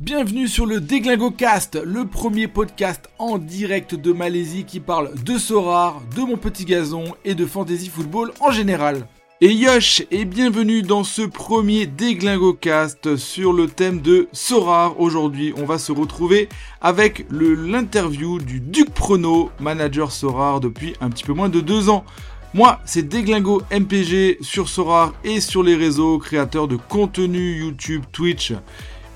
Bienvenue sur le Déglingo Cast, le premier podcast en direct de Malaisie qui parle de Sorar, de mon petit gazon et de fantasy football en général. Et Yosh, et bienvenue dans ce premier Déglingo Cast sur le thème de Sorar. Aujourd'hui, on va se retrouver avec l'interview du Duc Prono, manager Sorar depuis un petit peu moins de deux ans. Moi, c'est Déglingo MPG sur Sorar et sur les réseaux, créateur de contenu YouTube, Twitch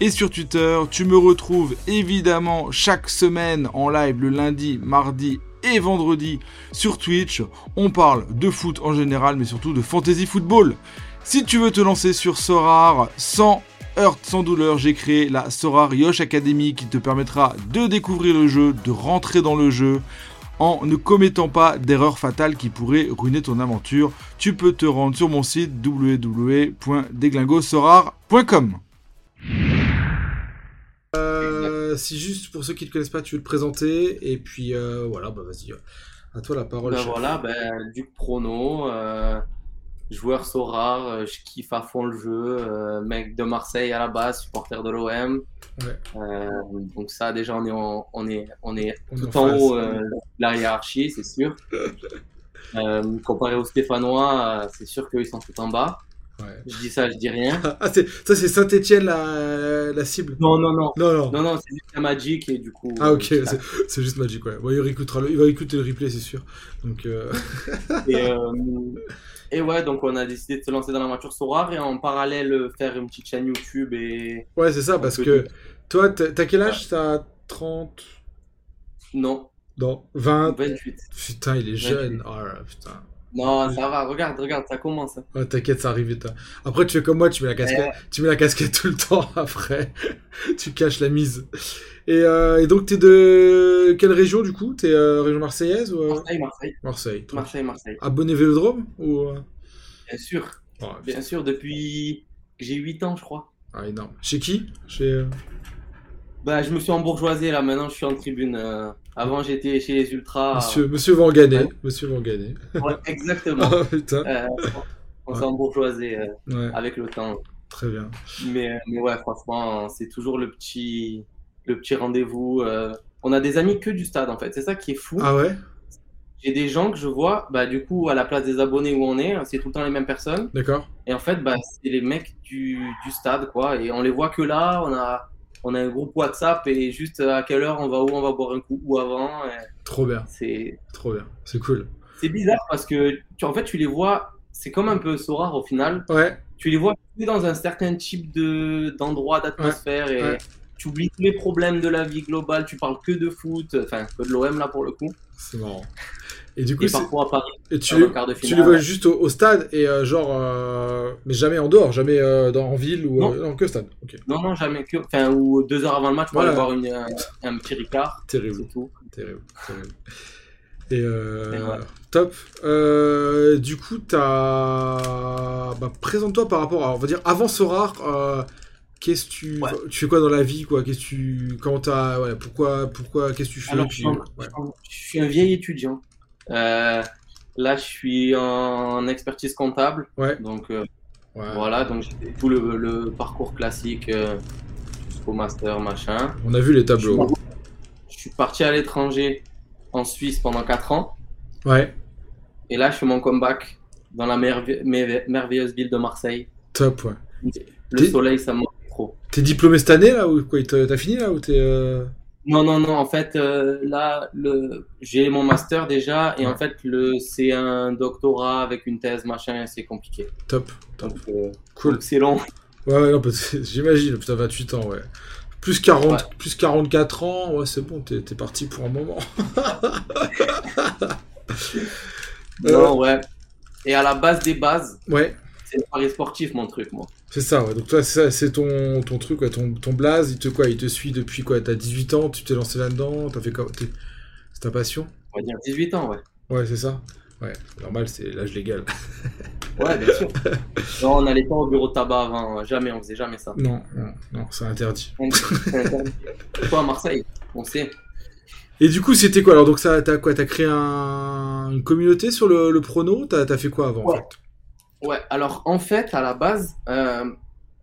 et sur Twitter. Tu me retrouves évidemment chaque semaine en live le lundi, mardi et vendredi sur Twitch. On parle de foot en général, mais surtout de fantasy football. Si tu veux te lancer sur Sorar sans heurte, sans douleur, j'ai créé la Sorar Yosh Academy qui te permettra de découvrir le jeu, de rentrer dans le jeu en ne commettant pas d'erreurs fatales qui pourraient ruiner ton aventure. Tu peux te rendre sur mon site www.deglingosorar.com. Euh, si juste pour ceux qui ne te connaissent pas, tu veux te présenter et puis euh, voilà, bah vas-y, à toi la parole. Ben voilà, ben, Duc Prono, euh, joueur so rare, je kiffe à fond le jeu, mec de Marseille à la base, supporter de l'OM. donc ça déjà on est on est on est tout en, haut de la hiérarchie, c'est sûr. comparé aux Stéphanois, c'est sûr qu'ils sont tout en bas. Je dis ça, je dis rien. ah, ça, c'est Saint-Etienne la, la, cible Non, non, non. Non, non. non, non c'est juste la Magic et du coup. Ah, ok, c'est juste Magic, ouais. il, réécoutera il va écouter le replay, c'est sûr. Donc, euh... et, euh, et, ouais, donc on a décidé de se lancer dans la voiture Sorar et en parallèle faire une petite chaîne YouTube. et... Ouais, c'est ça, parce que toi, t'as quel âge? T'as 30 Non. Non, 20. 28. Putain, il est jeune. Oh putain. Non, ça va, regarde, regarde, ça commence. Ouais, t'inquiète, ça arrive vite. Hein. Après, tu fais comme moi, tu mets la casquette, tu mets la casquette tout le temps après. tu caches la mise. Et, euh, et donc, t'es de quelle région du coup? T'es euh, région marseillaise ou, euh... Marseille, Marseille. Marseille. Marseille, Marseille. Abonné Vélodrome ou euh? Bien sûr. Bien sûr, depuis que j'ai 8 ans, je crois. Ah, énorme. Chez qui? Chez. Bah, je me suis embourgeoisé là, maintenant je suis en tribune. Euh, avant j'étais chez les Ultras. Monsieur, monsieur Vangané. Monsieur. Ouais, exactement. oh, putain. Euh, on s'est embourgeoisé euh, avec le temps. Très bien. Mais, mais ouais, franchement, c'est toujours le petit, le petit rendez-vous. on a des amis que du stade en fait, c'est ça qui est fou. Ah ouais? J'ai des gens que je vois, bah du coup, à la place des abonnés où on est, c'est tout le temps les mêmes personnes. D'accord. Et en fait, bah, c'est les mecs du, du stade quoi. Et on les voit que là, on a on a un groupe WhatsApp et juste à quelle heure on va où on va boire un coup ou avant. Trop bien. C'est trop bien. C'est cool. C'est bizarre parce que tu, en fait tu les vois, c'est comme un peu Sora au final. Ouais. Tu les vois dans un certain type de d'endroit d'atmosphère et tu oublies tous les problèmes de la vie globale. Tu parles que de foot, enfin que de l'OM là pour le coup. C'est marrant. Et du coup, et parfois à Paris, et tu, les, tu les vois juste au, stade et euh, genre, euh, mais jamais en dehors, jamais euh, dans, en ville ou non. non que stade. Non, non, jamais que, enfin, ou deux heures avant le match pour aller voir une, un, un, petit Ricard. Terrible. Tout. Terrible. Terrible. Et, et ouais. top. du coup, t'as, bah, présente-toi par rapport à, on va dire, avant ce rare. Qu'est-ce tu ouais. tu fais quoi dans la vie quoi? Qu'est-ce tu comment t'as ouais, pourquoi pourquoi qu'est-ce que tu fais? Alors, puis, je, je suis un vieil étudiant. Euh, là, je suis en expertise comptable. Ouais. Donc, euh, voilà, donc j'ai tout le, le, parcours classique euh, jusqu'au master, machin. On a vu les tableaux. Je suis, je suis parti à l'étranger, en Suisse, pendant 4 ans. Ouais. Et là, je fais mon comeback dans la merve merveilleuse ville de Marseille. Top, ouais. Le soleil, ça me trop. T'es diplômé cette année, là ou quoi T'as fini, là ou t'es. Euh... Non, non, non. En fait, euh, là, le... j'ai mon master déjà, et en fait, le... c'est un doctorat avec une thèse, machin, c'est compliqué. Top, top. Donc, euh, cool. C'est long. Ouais, ouais, non, j'imagine, putain, 28 ans, ouais. Plus, 40, ouais. plus 44 ans, ouais, c'est bon, t'es parti pour un moment. non, ouais. Et à la base des bases, ouais. c'est le pari sportif, mon truc, moi. C'est ça, ouais. Donc toi, c'est ton, ton truc. Ton, ton blaze, il te, quoi, il te suit depuis quoi T'as 18 ans, tu t'es lancé là-dedans, t'as fait quoi C'est ta passion? On va dire 18 ans, ouais. Ouais, c'est ça. Ouais, normal, c'est l'âge légal. ouais, bien sûr. Non, on n'allait pas au bureau de tabac avant, jamais, on faisait jamais ça. Non, non, non c'est interdit. C'est interdit. Toi, à Marseille, on sait. Et du coup, c'était quoi? Alors, donc, ça, t'as quoi? T'as créé un... une communauté sur le, le prono? T'as as fait quoi avant ouais. en fait? Ouais, alors en fait, à la base, euh,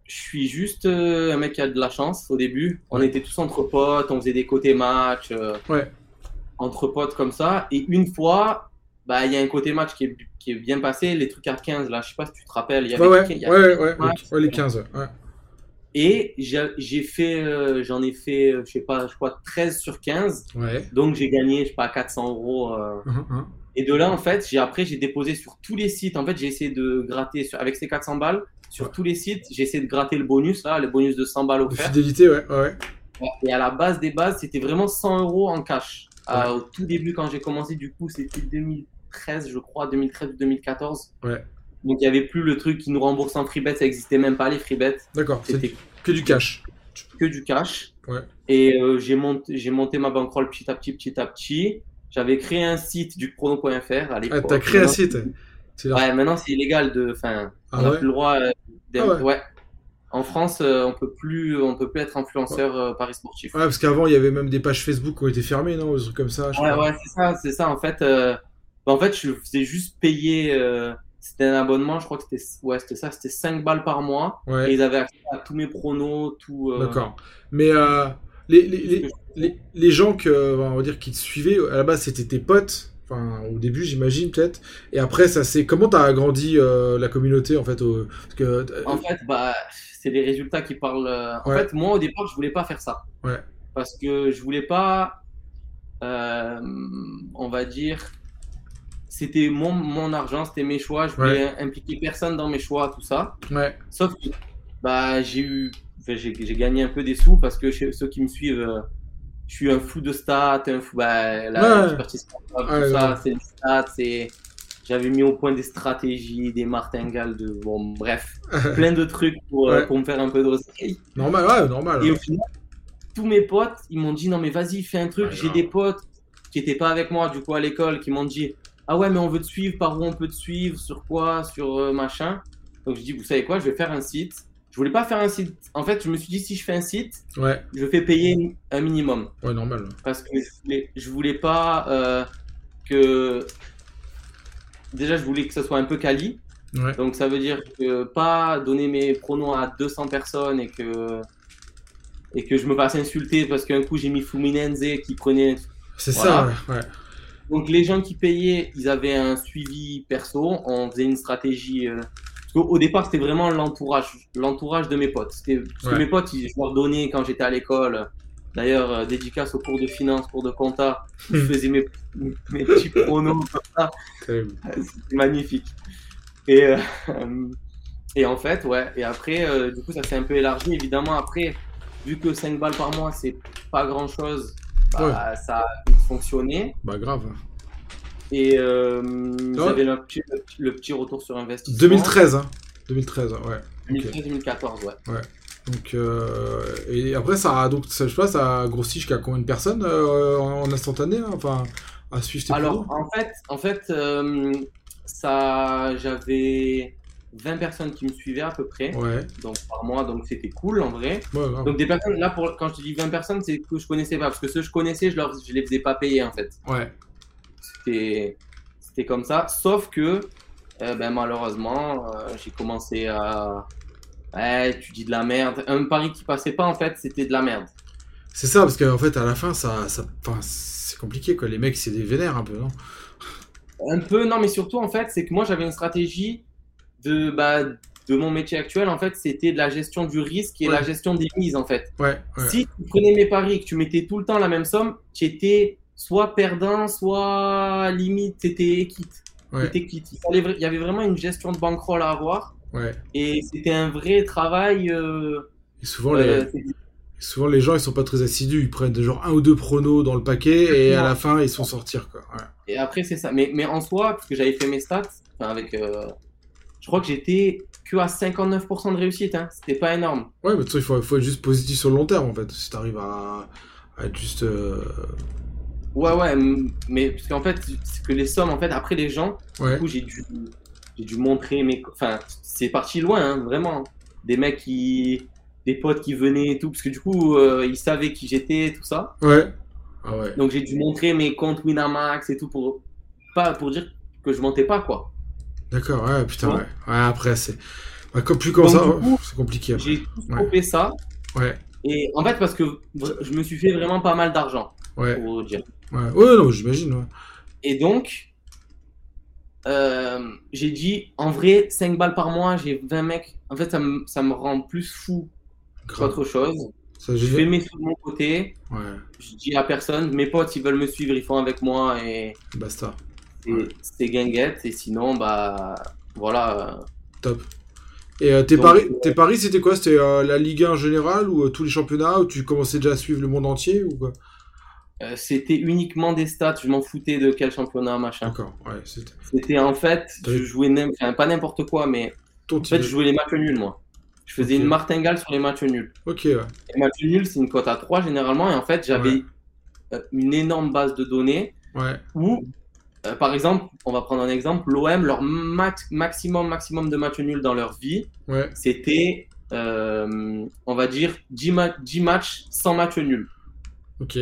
je suis juste un mec qui a de la chance au début. On était tous entre potes, on faisait des côtés match. ouais. Entre potes comme ça. Et une fois, bah, il y a un côté match qui est, qui est bien passé, les trucs à 15, là, je sais pas si tu te rappelles. Y avait ouais, ouais, ouais, ouais, les 15, ouais. Et j'ai fait, euh, j'en ai fait, euh, je sais pas, je crois 13 sur 15. Ouais. Donc j'ai gagné, je sais pas, 400 euros. Euh. Hum, hum. Et de là, en fait, j'ai après, j'ai déposé sur tous les sites. En fait, j'ai essayé de gratter sur, avec ces 400 balles sur tous les sites. J'ai essayé de gratter le bonus, là, le bonus de 100 balles offert. fidélité, ouais, ouais. Et à la base des bases, c'était vraiment 100 euros en cash. au tout début, quand j'ai commencé, du coup, c'était 2013, je crois, 2013 ou 2014. Ouais. Donc il n'y avait plus le truc qui nous rembourse en free bet, ça n'existait même pas les free bets. D'accord, c'était que du cash. Que du cash. Ouais. Et euh, j'ai monté, monté ma bankroll petit à petit, petit à petit. J'avais créé un site du chrono.fr à l'époque. Ah, t'as créé un site Ouais, maintenant c'est illégal de. Enfin, ah on n'a plus le droit. Euh, ah ouais. En France, euh, on peut plus, on peut plus être influenceur paris sportif. Ouais, parce qu'avant il y avait même des pages Facebook qui ont été fermées, non, des trucs comme ça. ouais, ouais, c'est ça, c'est ça. En fait, bah, en fait, je faisais juste payer c'était un abonnement, je crois que c'était ouais, c'était ça, c'était 5 balles par mois. Et ils avaient accès à tous mes pronos, tout. Euh, D'accord. Mais euh, les, les, les, les, gens que, on va dire, qui te suivaient, à la base, c'était tes potes. Enfin, au début, j'imagine peut-être. Et après, ça c'est comment t'as agrandi euh, la communauté en fait Parce que, En fait, bah, c'est les résultats qui parlent. En fait, moi au départ, je voulais pas faire ça. Ouais. Parce que je voulais pas, on va dire, c'était mon, mon argent, c'était mes choix. Je voulais impliquer personne dans mes choix, tout ça. Ouais. Sauf que bah, j'ai eu, j'ai gagné un peu des sous parce que ceux qui me suivent, euh, je suis un fou de stats, un fou, bah, la expertise, tout ça, c'est des stats, c'est. J'avais mis au point des stratégies, des martingales, de bon, bref, plein de trucs pour, euh, pour me faire un peu d'oseille. Normal, ouais, normal. Et au final, tous mes potes, ils m'ont dit non mais vas-y, fais un truc. J'ai des potes qui étaient pas avec moi du coup à l'école qui m'ont dit ah ouais, mais on veut te suivre, par où on peut te suivre, sur quoi, sur euh, machin. Donc je dis, vous savez quoi, je vais faire un site. Je voulais pas faire un site. En fait, je me suis dit, si je fais un site, ouais. je fais payer un minimum. Ouais, normal. Parce que je voulais, voulais pas euh, que. Déjà, je voulais que ça soit un peu quali. Ouais. Donc ça veut dire que pas donner mes pronoms à 200 personnes et que et que je me fasse insulter parce qu'un coup j'ai mis Fluminense qui prenait. C'est ça, ouais. Donc les gens qui payaient, ils avaient un suivi perso, on faisait une stratégie. Euh, au départ, c'était vraiment l'entourage, l'entourage de mes potes. Parce que mes potes, ils, je leur donnais quand j'étais à l'école. D'ailleurs, euh, dédicace aux cours de finance, cours de compta, je hmm. faisais mes, mes petits pronos C'est magnifique. Et, euh, et en fait, ouais. Et après, du coup, ça s'est un peu élargi. Évidemment, après, vu que 5 balles par mois, c'est pas grand chose bah, ça a fonctionné. Bah grave. Et euh, j'avais le petit, le petit, retour sur investissement. 2013, hein 2013, ouais. 2013-2014, ouais. Ouais. Donc, euh, et après, ça a, donc, ça, je sais pas, ça a grossi jusqu'à combien de personnes euh, en, instantané, hein, enfin, à suivre tes Alors, en fait, en fait euh, ça, j'avais 20 personnes qui me suivaient à peu près. Ouais. Donc par mois, donc c'était cool en vrai. Ouais, donc des personnes, là, pour, quand je dis 20 personnes, c'est que je connaissais pas. Parce que ceux que je connaissais, je, leur, je les faisais pas payer en fait. Ouais. C'était, comme ça. Sauf que, euh, ben, malheureusement, euh, j'ai commencé à. Ouais, tu dis de la merde. Un pari qui passait pas en fait, c'était de la merde. C'est ça, parce qu'en fait, à la fin, ça, ça c'est compliqué quoi. Les mecs, c'est des vénères un peu, non? Un peu, non, mais surtout en fait, c'est que moi j'avais une stratégie de, bah, de mon métier actuel, en fait, c'était de la gestion du risque et la gestion des mises, en fait. Ouais, Si tu prenais mes paris et que tu mettais tout le temps la même somme, tu étais soit perdant, soit limite, tu étais quitte. quitte. Il, y avait vraiment une gestion de bankroll à avoir. Ouais. Et c'était un vrai travail. Euh, et souvent, les... Euh, souvent, les gens, ils sont pas très assidus. Ils prennent genre un ou deux pronos dans le paquet et à la fin, ils sont sortir. Quoi. Et après, c'est ça. Mais, mais en soi, parce que j'avais fait mes stats, avec, euh, je crois que j'étais que à 59% de réussite. Hein. C'était pas énorme. Ouais, mais il faut, faut, être juste positif sur le long terme en fait. Si t'arrives à, à être juste. Ouais, ouais, mais parce qu'en fait, c'est que les sommes, en fait, après les gens, du coup, j'ai dû, j'ai dû montrer mes. Enfin, c'est parti loin, hein, vraiment. Des mecs qui. Des potes qui venaient et tout, parce que du coup, euh, ils savaient qui j'étais, tout ça. Ouais. Ah ouais. Donc j'ai dû montrer mes comptes Winamax et tout pour. Pas pour dire que je mentais pas, quoi. D'accord, ouais, putain, ouais. ouais. après, c'est. Bah, comme plus comme ça, c'est compliqué. J'ai tout ça. Ouais. Et en fait, parce que je me suis fait vraiment pas mal d'argent. Ouais. Pour dire. Ouais, ouais non, j'imagine. Et donc, euh, j'ai dit, en vrai, 5 balles par mois, j'ai 20 mecs. En fait, ça me, ça me rend plus fou qu'autre chose. je fais mes sous de mon côté. Ouais. Je dis à personne, mes potes, ils veulent me suivre, ils font avec moi et. Basta. C'est guinguette. Et sinon, bah, voilà. Top. Et euh, tes, paris, euh, tes paris, c'était quoi? C'était la Ligue 1 en général ou tous les championnats Ou tu commençais déjà à suivre le monde entier ou quoi? Euh, c'était uniquement des stats, je m'en foutais de quel championnat, machin. D'accord, ouais. C'était en fait, je jouais pas n'importe quoi, mais en fait, je jouais les matchs nuls, moi. Je faisais une martingale sur les matchs nuls. Ok, ouais. Les matchs nuls, c'est une cote à 3 généralement, et en fait, j'avais euh, une énorme base de données ouais. où, euh, par exemple, on va prendre un exemple, l'OM, leur maximum, maximum de matchs nuls dans leur vie, ouais. c'était, on va dire, 10, 10 matchs sans match nul. Ok.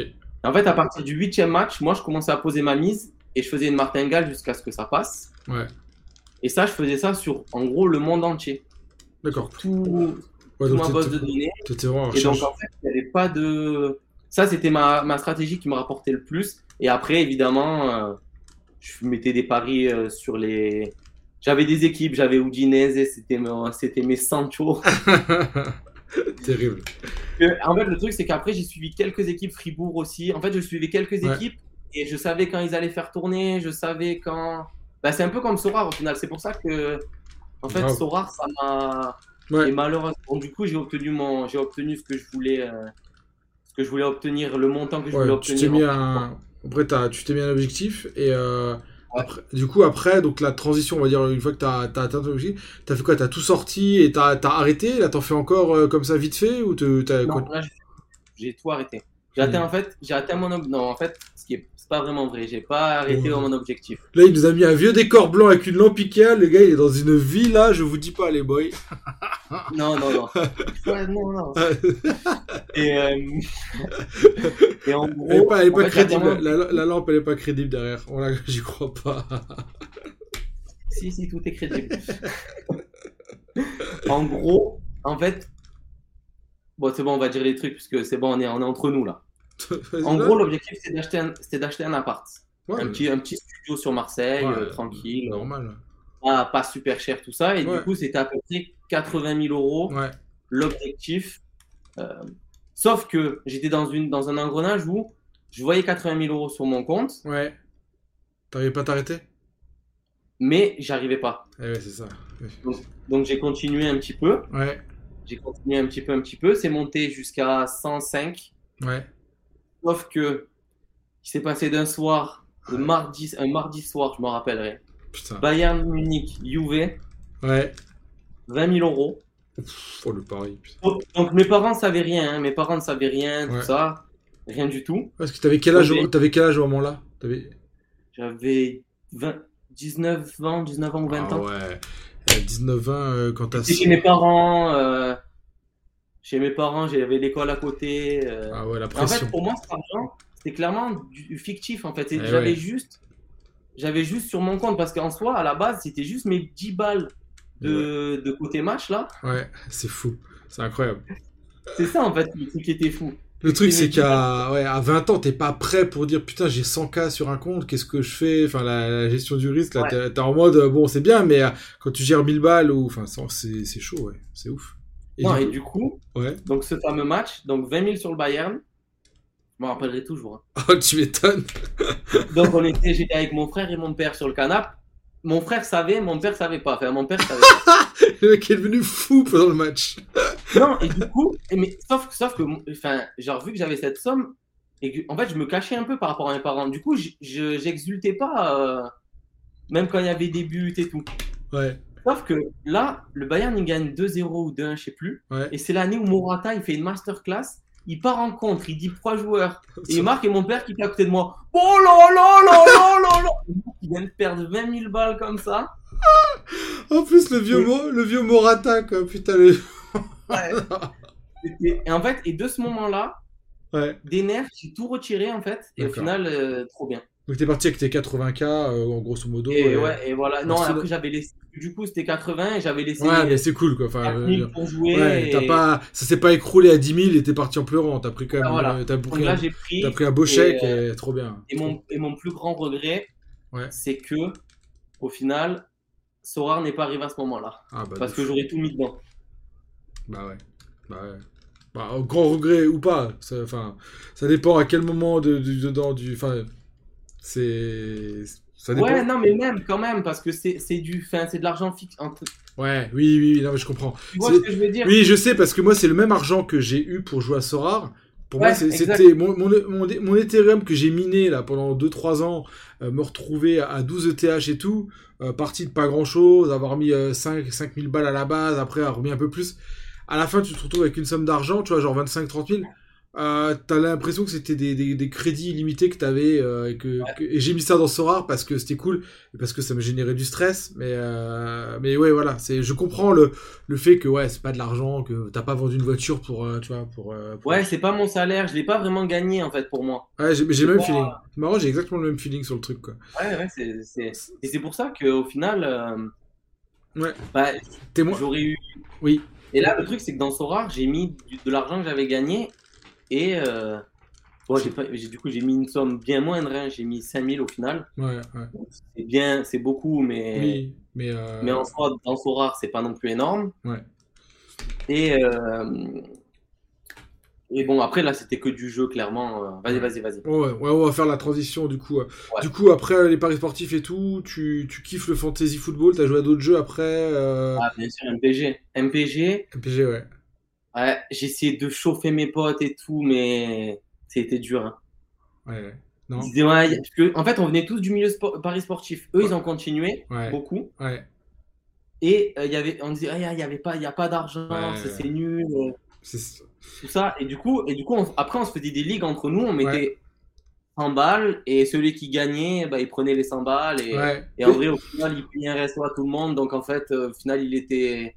En fait, à partir du huitième match, moi, je commençais à poser ma mise et je faisais une martingale jusqu'à ce que ça passe. Ouais. Et ça, je faisais ça sur, en gros, le monde entier. D'accord. Tout, ouais, ma base de données. Vraiment et donc, en fait, il n'y avait pas de. Ça, c'était ma, ma, stratégie qui me rapportait le plus. Et après, évidemment, euh, je mettais des paris euh, sur les. J'avais des équipes, j'avais Udinese, c'était mes, mes Sancho. Terrible. En fait, le truc, c'est qu'après, j'ai suivi quelques équipes Fribourg aussi. En fait, je suivais quelques équipes et je savais quand ils allaient faire tourner, je savais quand. Bah, c'est un peu comme Sorar au final. C'est pour ça que, en fait, Sorar, ça m'a. Et malheureusement, du coup, j'ai obtenu mon, j'ai obtenu ce que je voulais, euh, ce que je voulais obtenir, le montant que je voulais obtenir. Tu t'es mis un, après, tu t'es mis un objectif et euh, du coup, après, donc la transition, on va dire, une fois que tu as, atteint ton objectif, tu as fait quoi? Tu as tout sorti et tu as, arrêté? Là, t'en fais encore euh, comme ça vite fait ou as, Non, là, j'ai tout arrêté. J'ai atteint, en fait, j'ai atteint mon Non, en fait, ce qui est, pas vraiment vrai. J'ai pas arrêté mon objectif. Là, il nous a mis un vieux décor blanc avec une lampe Ikea. Le gars, il est dans une villa. Je vous dis pas, les boys. non, non, non. non, non. et, euh... et en gros. Elle est pas, elle est pas crédible. La, la, lampe, elle est pas crédible derrière. Voilà, j'y crois pas. si, si, tout est crédible. en gros, en fait. Bon, c'est bon, on va dire les trucs, puisque c'est bon, on est, on est entre nous là en gros, l'objectif, c'était d'acheter un, d'acheter un appart. un, petit, un petit studio sur Marseille, euh, tranquille. Normal. Pas, pas, super cher, tout ça. Et du coup, c'était à peu près 80 000 euros l'objectif. Euh, sauf que j'étais dans, une, dans un engrenage où je voyais 80 000 euros sur mon compte. Ouais. T'arrivais pas à t'arrêter? Mais j'arrivais pas. Eh ouais, c'est ça. Donc, j'ai continué un petit peu. Ouais. J'ai continué un petit peu, un petit peu. C'est monté jusqu'à 105. Ouais. Sauf que, il s'est passé d'un soir, mardi, un mardi soir, je m'en rappellerai. Bayern Munich, Juve. Ouais. 20 000 euros. oh, le pari. Donc, mes parents ne savaient rien, hein. mes parents ne savaient rien, tout ça. Rien du tout. Parce que tu avais quel âge, avais quel âge au moment-là? J'avais 19 ans, 19 ans ou 20 ah, ans. Ouais. 19 ans euh, quand t'as. Chez mes parents, euh, chez mes parents, j'avais l'école à côté. Euh. Ah ouais, la pression. En fait, pour moi, cet argent, c'était clairement du fictif. En fait, eh j'avais juste, j'avais juste sur mon compte parce qu'en soi, à la base, c'était juste mes 10 balles de, de côté match là. Ouais, c'est fou, c'est incroyable. C'est ça en fait, le truc qui était fou. Le truc, c'est qu'à ouais, à 20 ans, t'es pas prêt pour dire putain, j'ai 100K sur un compte, qu'est-ce que je fais? Enfin, la, gestion du risque, là, t'es en mode bon, c'est bien, mais euh, quand tu gères 1000 balles, ou enfin, c'est chaud, ouais, c'est ouf. Et, du, coup, donc ce fameux match, donc 20 000 sur le Bayern, je m'en rappellerai toujours. Hein. Oh, tu m'étonnes. donc on était, j'étais avec mon frère et mon père sur le canapé. Mon frère savait, mon père savait pas. Enfin, mon père savait pas. le mec est devenu fou pendant le match. non, et du coup, mais, sauf, sauf que, enfin, genre, vu que j'avais cette somme, et en fait, je me cachais un peu par rapport à mes parents. Du coup, j'exultais pas, euh, même quand il y avait des buts et tout. Ouais. Sauf que là, le Bayern, il gagne 2-0 ou 2-1, je sais plus. Et c'est l'année où Morata, il fait une masterclass. Il part en contre, il dit trois joueurs. Et il marque et mon père qui est à côté de moi. Oh là là là là là là Il vient de perdre 20 000 balles comme ça. en plus, le vieux, le vieux Morata, quoi. Putain, le... et en fait, et de ce moment-là, des nerfs, j'ai tout retiré, en fait. Et au final, euh, trop bien. Donc t'es parti avec tes 80K, euh, en grosso modo. Et, ouais, et voilà. Non, après j'avais laissé. Du coup, c'était 80 et j'avais laissé. Ouais, mais c'est cool quoi. Enfin, pour jouer. Ouais, t'as pas... Ça s'est pas écroulé à 10 000 et t'es parti en pleurant. T'as pris quand même. Ah, voilà. T'as pris, là, un... pris, as pris un beau chèque et, trop bien. Et mon, et mon plus grand regret, c'est que, au final, Sorar n'est pas arrivé à ce moment-là. Ah, bah, parce que j'aurais tout mis dedans. Bah ouais. Bah ouais. Bah, grand regret ou pas. Enfin, ça, dépend à quel moment de, dedans du. Enfin, c'est. Ça dépend. Ouais, non, mais même quand même, parce que c'est du. C'est de l'argent fixe. Entre... Ouais, oui, oui, non, mais je comprends. Tu vois ce que je veux dire? Oui, je sais, parce que moi, c'est le même argent que j'ai eu pour jouer à Sorar. Pour moi, c'était mon, mon, mon, Ethereum que j'ai miné là pendant 2-3 ans, euh, me retrouver à 12 ETH et tout, euh, parti de pas grand chose, avoir mis 5 euh, 5000 balles à la base, après avoir remis un peu plus à la fin, tu te retrouves avec une somme d'argent, tu vois, genre 25-30 000. Euh, t'as l'impression que c'était des, des, des, crédits illimités que t'avais euh, et que, et j'ai mis ça dans Sorar parce que c'était cool et parce que ça me générait du stress mais euh, mais ouais voilà c'est je comprends le le fait que ouais c'est pas de l'argent que t'as pas vendu une voiture pour tu vois pour, ouais c'est pas mon salaire je l'ai pas vraiment gagné en fait pour moi. Ouais j'ai le même feeling. marrant j'ai exactement le même feeling sur le truc quoi. Ouais ouais c'est et c'est pour ça que au final ouais. bah, j'aurais eu oui. Et là, le truc, c'est que dans Sora, j'ai mis de l'argent que j'avais gagné et. Euh... Bon, du coup, j'ai mis une somme bien moindre, hein. j'ai mis 5000 au final. Ouais, ouais. C'est bien, c'est beaucoup, mais. Oui, mais. Euh... Mais en soi, dans Sora, c'est pas non plus énorme. Ouais. Et. Euh... Et bon, après, là, c'était que du jeu, clairement. Vas-y, vas-y, vas-y. Ouais, ouais, on va faire la transition, du coup. Du coup, après les paris sportifs et tout, tu, tu kiffes le fantasy football T'as joué à d'autres jeux après euh... Ah, bien sûr, MPG. MPG. MPG, ouais. Ouais, j'ai essayé de chauffer mes potes et tout, mais c'était dur. Hein. Ouais, non. ouais, que, en fait, on venait tous du milieu sport, paris sportif. Eux, ils ont continué, beaucoup. Et euh, y avait, on disait, il n'y avait pas, a pas d'argent, c'est nul. C'est tout ça. Et du coup, et du coup après, on se faisait des ligues entre nous. On mettait 100 balles et celui qui gagnait, bah, il prenait les 100 balles. Et, et en vrai, au final, il payait un resto à tout le monde. Donc, en fait, euh, au final, il était.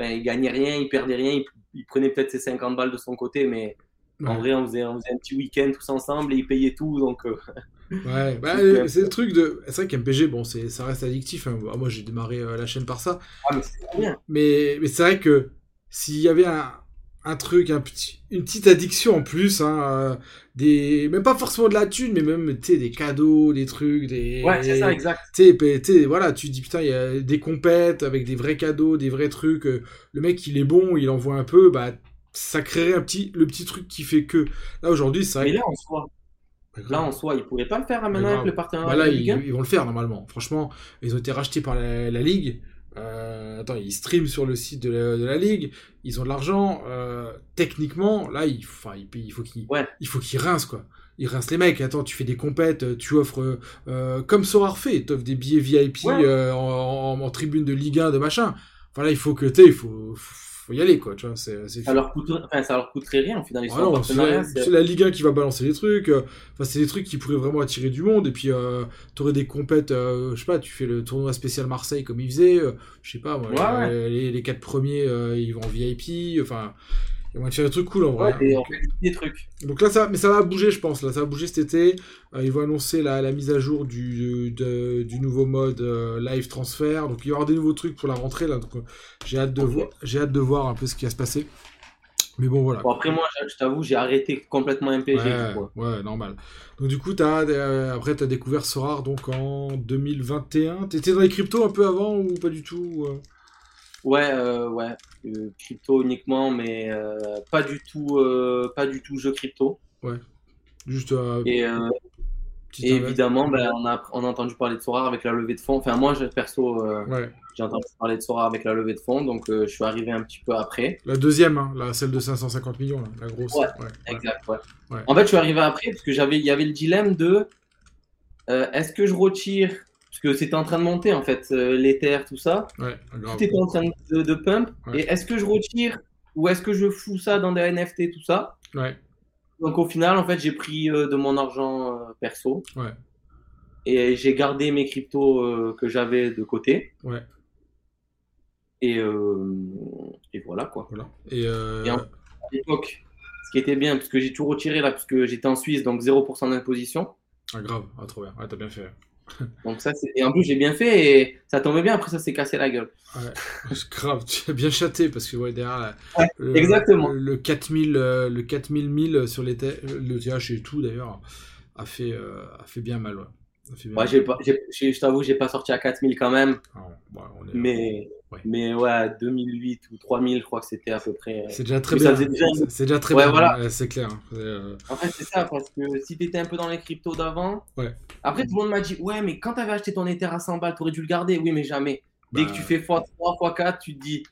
Il gagnait rien, il perdait rien. Il, prenait peut-être ses 50 balles de son côté, mais en vrai, on faisait, on faisait, un petit week-end tous ensemble et il payait tout. Donc. Euh, ouais, bah, c'est le truc de. C'est vrai qu'MPG, bon, ça reste addictif. Hein. Moi, j'ai démarré euh, la chaîne par ça. Ah, mais c'est bien. Mais, mais c'est vrai que s'il y avait un, un truc, un petit, une petite addiction en plus, hein, euh, des, même pas forcément de la thune, mais même, tu des cadeaux, des trucs, des. Ouais, c'est ça, exact. Tu sais, voilà, tu dis putain, il y a des compètes avec des vrais cadeaux, des vrais trucs. Euh, le mec, il est bon, il envoie un peu, bah, ça créerait un petit, le petit truc qui fait que. Là, aujourd'hui, ça. Mais là, en soi. Là, en soi, ils pourraient pas le faire maintenant avec le partenaire. Bah là, ils, ils, vont le faire normalement. Franchement, ils ont été rachetés par la, la Ligue. Euh, attends, ils streament sur le site de la, ligue, ils ont de l'argent. Euh, techniquement, là, il, il, il faut qu'ils, il faut qu'ils rincent quoi. Ils rincent les mecs. Attends, tu fais des compètes, tu offres euh, comme Sorar fait, tu offres des billets VIP euh, en, en, tribune de Ligue 1, de machin. Voilà, il faut que tu, il faut, faut y aller quoi tu vois c'est ça leur coûterait enfin, ça leur coûterait rien au final ah c'est la, Ligue 1 qui va balancer les trucs euh, enfin c'est des trucs qui pourraient vraiment attirer du monde et puis euh, t'aurais des compètes euh, je sais pas tu fais le tournoi spécial Marseille comme ils faisaient euh, je sais pas moi les, les, quatre premiers ils vont en VIP enfin ils vont faire des trucs cool en vrai. Ouais, donc, des trucs. Donc là, ça, mais ça va bouger, je pense. Là, ça va bouger cet été. ils vont annoncer la, la, mise à jour du, de, du nouveau mode live transfert. Donc il y aura des nouveaux trucs pour la rentrée là. Donc j'ai hâte de voir, j'ai hâte de voir un peu ce qui va se passer. Mais bon, voilà. Bon, après, moi, je t'avoue, j'ai arrêté complètement MPG. Ouais, ouais, normal. Donc, du coup, as, euh, après, tu as découvert Sorar donc, en 2021. T'étais dans les cryptos un peu avant ou pas du tout euh? Ouais, euh, ouais. crypto uniquement, mais pas, du tout, pas du tout jeu crypto. Ouais. Juste. Et, et évidemment, ben, on, a, on a entendu parler de Sorar avec la levée de fonds. Enfin, moi, perso, ouais j'ai entendu parler de Sora avec la levée de fonds, donc euh, je suis arrivé un petit peu après. La deuxième, hein, la, celle de 550 millions, la grosse. Ouais, exact, ouais. En fait, je suis arrivé après parce que j'avais, il y avait le dilemme de euh, est-ce que je retire, parce que c'était en train de monter en fait, euh, l'Ether, tout ça. Ouais, tout était en train de, de pump. Et est-ce que je retire ou est-ce que je fous ça dans des NFT, tout ça? Ouais. Donc au final, en fait, j'ai pris de mon argent perso. Ouais. Et j'ai gardé mes cryptos que j'avais de côté. Ouais. Et, euh, et voilà quoi. Voilà. Et, euh... à l'époque, ce qui était bien, parce que j'ai tout retiré là, parce que j'étais en Suisse, donc 0% d'imposition. Ah, grave, ah, trop bien. Ouais, t'as bien fait. Donc ça, et en plus j'ai bien fait et ça tombait bien. Après ça s'est cassé la gueule. Ouais, grave, tu as bien chaté parce que ouais derrière le, exactement. Le, 4000 le 4000 1000 sur les le TH et tout d'ailleurs a fait euh, a fait bien mal. Ouais. Moi, j'ai pas, je t'avoue, j'ai pas sorti à 4000 quand même. Ah, mais, mais ouais, 2008 ou 3000, je crois que c'était à peu près. C'est déjà très bien. C'est déjà très bien, voilà. c'est clair. Euh, en fait, c'est ça, parce que si t'étais un peu dans les cryptos d'avant. Ouais. Après, tout le monde m'a dit, ouais, mais quand t'avais acheté ton Ether à 100 balles, t'aurais dû le garder. Oui, mais jamais. Dès que tu bah. fais x3, x4, tu te dis.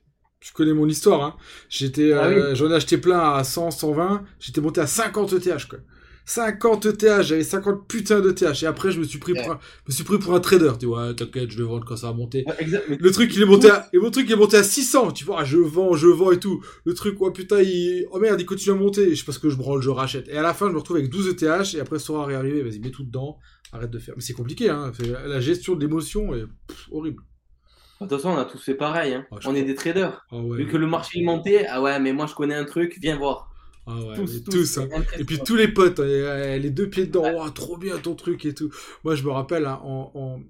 Je connais mon histoire. Hein. J'étais, ah euh, J'en ai acheté plein à 100, 120. J'étais monté à 50 ETH. Quoi. 50 TH, j'avais 50 putains de TH. Et après, je me suis pris, pour, un, me suis pris pour un trader. Tu vois, t'inquiète, je vais vendre quand ça va monter. le truc, il est monté à, et mon truc, il est monté à 600. Tu vois, je vends, je vends et tout. Le truc, ouais, putain, il, oh merde, il continue à monter. Je sais pas ce que je branle, je rachète. Et à la fin, je me retrouve avec 12 ETH. Et après, Sora est arrivé, vas-y, mets tout dedans. Arrête de faire. Mais c'est compliqué, hein. La gestion de l'émotion est horrible. De toute façon, on a tous fait pareil. Hein. on est des traders. Ah Vu que le marché il montait, ah ouais, mais moi je connais un truc, viens voir. Ah ouais, tous, hein. Et puis tous les potes, hein, les deux pieds dedans, oh, trop bien ton truc et tout. Moi, je me rappelle, hein, en,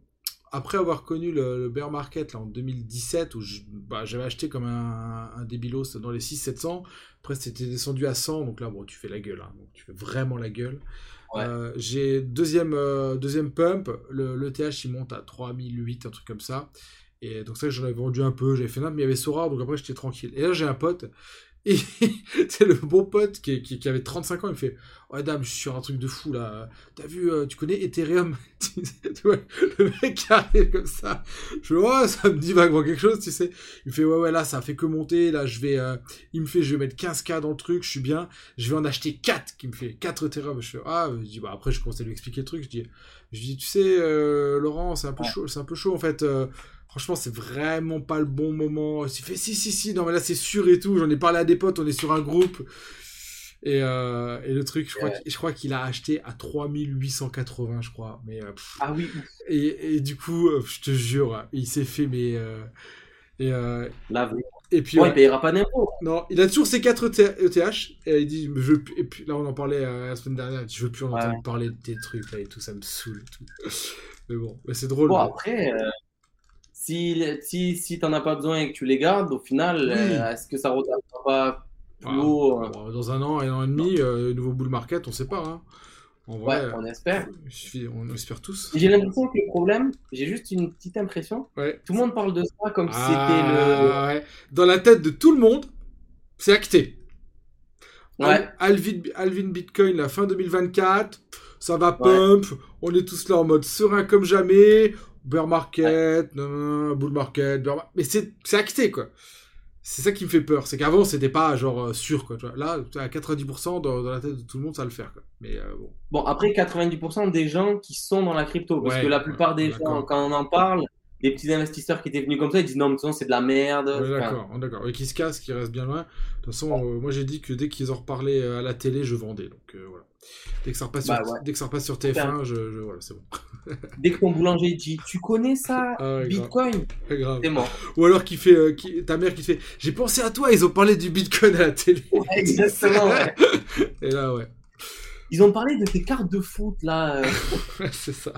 après avoir connu le, bear market là, en 2017, où bah, j'avais acheté comme un, un débilos dans les 6-700, après c'était descendu à 100, donc là, bon, tu fais la gueule, donc tu fais vraiment la gueule. Euh, j'ai deuxième, euh, deuxième pump, le, le, TH il monte à 3008, un truc comme ça. Et donc ça, j'en avais vendu un peu, j'avais fait un, mais il y avait Sora, donc après j'étais tranquille. Et là, j'ai un pote et c'est le bon pote qui, qui, avait 35 ans, il me fait Ouais, dame, je suis sur un truc de fou là. T'as vu, euh, tu connais Ethereum? Le mec arrive comme ça. Je fais Ouais, ça me dit vaguement quelque chose, tu sais. Il me fait Ouais, ouais, là, ça fait que monter. Là, je vais. Euh, il me fait Je vais mettre 15K dans le truc, je suis bien. Je vais en acheter 4. Qui me fait 4 Ethereum. Je fais Ah, je dis Bah, après, je commence à lui expliquer le truc. Je dis, je dis Tu sais, euh, Laurent, c'est un peu chaud, c'est un peu chaud en fait. Franchement, c'est vraiment pas le bon moment. Il fait si, si, si, non, mais là c'est sûr et tout. J'en ai parlé à des potes, on est sur un groupe. Et, euh, et le truc, je crois, qu'il a acheté à 3880, je crois. Mais, euh, ah oui. Et, et, du coup, euh, je te jure, il s'est fait, mais. et, là, et puis, il payera pas d'impôts. Non, il a toujours ses 4 ETH. Et il dit, je et puis là, on en parlait la semaine dernière. Je veux plus en entendre parler de tes trucs là et tout, ça me saoule. Tout. Mais bon, mais c'est drôle. Bon, après si, si, si tu n'en as pas besoin et que tu les gardes, au final, euh, est-ce que ça ne pas plus ah, haut euh? Dans un an, un an et demi, euh, nouveau bull market, on ne sait pas. Hein. En vrai, ouais, on espère. On espère tous. J'ai l'impression que le problème, j'ai juste une petite impression. Tout le monde parle de ça comme si ah, c'était le. Dans la tête de tout le monde, c'est acté. Alvin, Alvin Bitcoin, la fin 2024, ça va pump. On est tous là en mode serein comme jamais bear market, bull market, mais c'est acté quoi. C'est ça qui me fait peur, c'est qu'avant c'était pas genre euh, sûr quoi. Tu vois. Là, à 90% dans, la tête de tout le monde ça va le faire quoi. Mais euh, bon. Bon après 90% des gens qui sont dans la crypto, parce que la plupart des gens quand on en parle, les petits investisseurs qui étaient venus comme ça, ils disent non, mais c'est de la merde. d'accord, d'accord. Et qui se cassent, qui restent bien loin. De toute façon, euh, moi j'ai dit que dès qu'ils en reparlaient à la télé, je vendais. Donc voilà. Dès que ça repasse, bah, sur, dès que ça repasse sur TF1, je, voilà, c'est bon. Dès que ton boulanger dit Tu connais ça, ah Bitcoin C'est mort. Ou alors qui fait, euh, qui, ta mère qui fait J'ai pensé à toi, ils ont parlé du Bitcoin à la télé. exactement, ouais. Et là, ouais. Ils ont parlé de tes cartes de foot, là. Euh. c'est ça.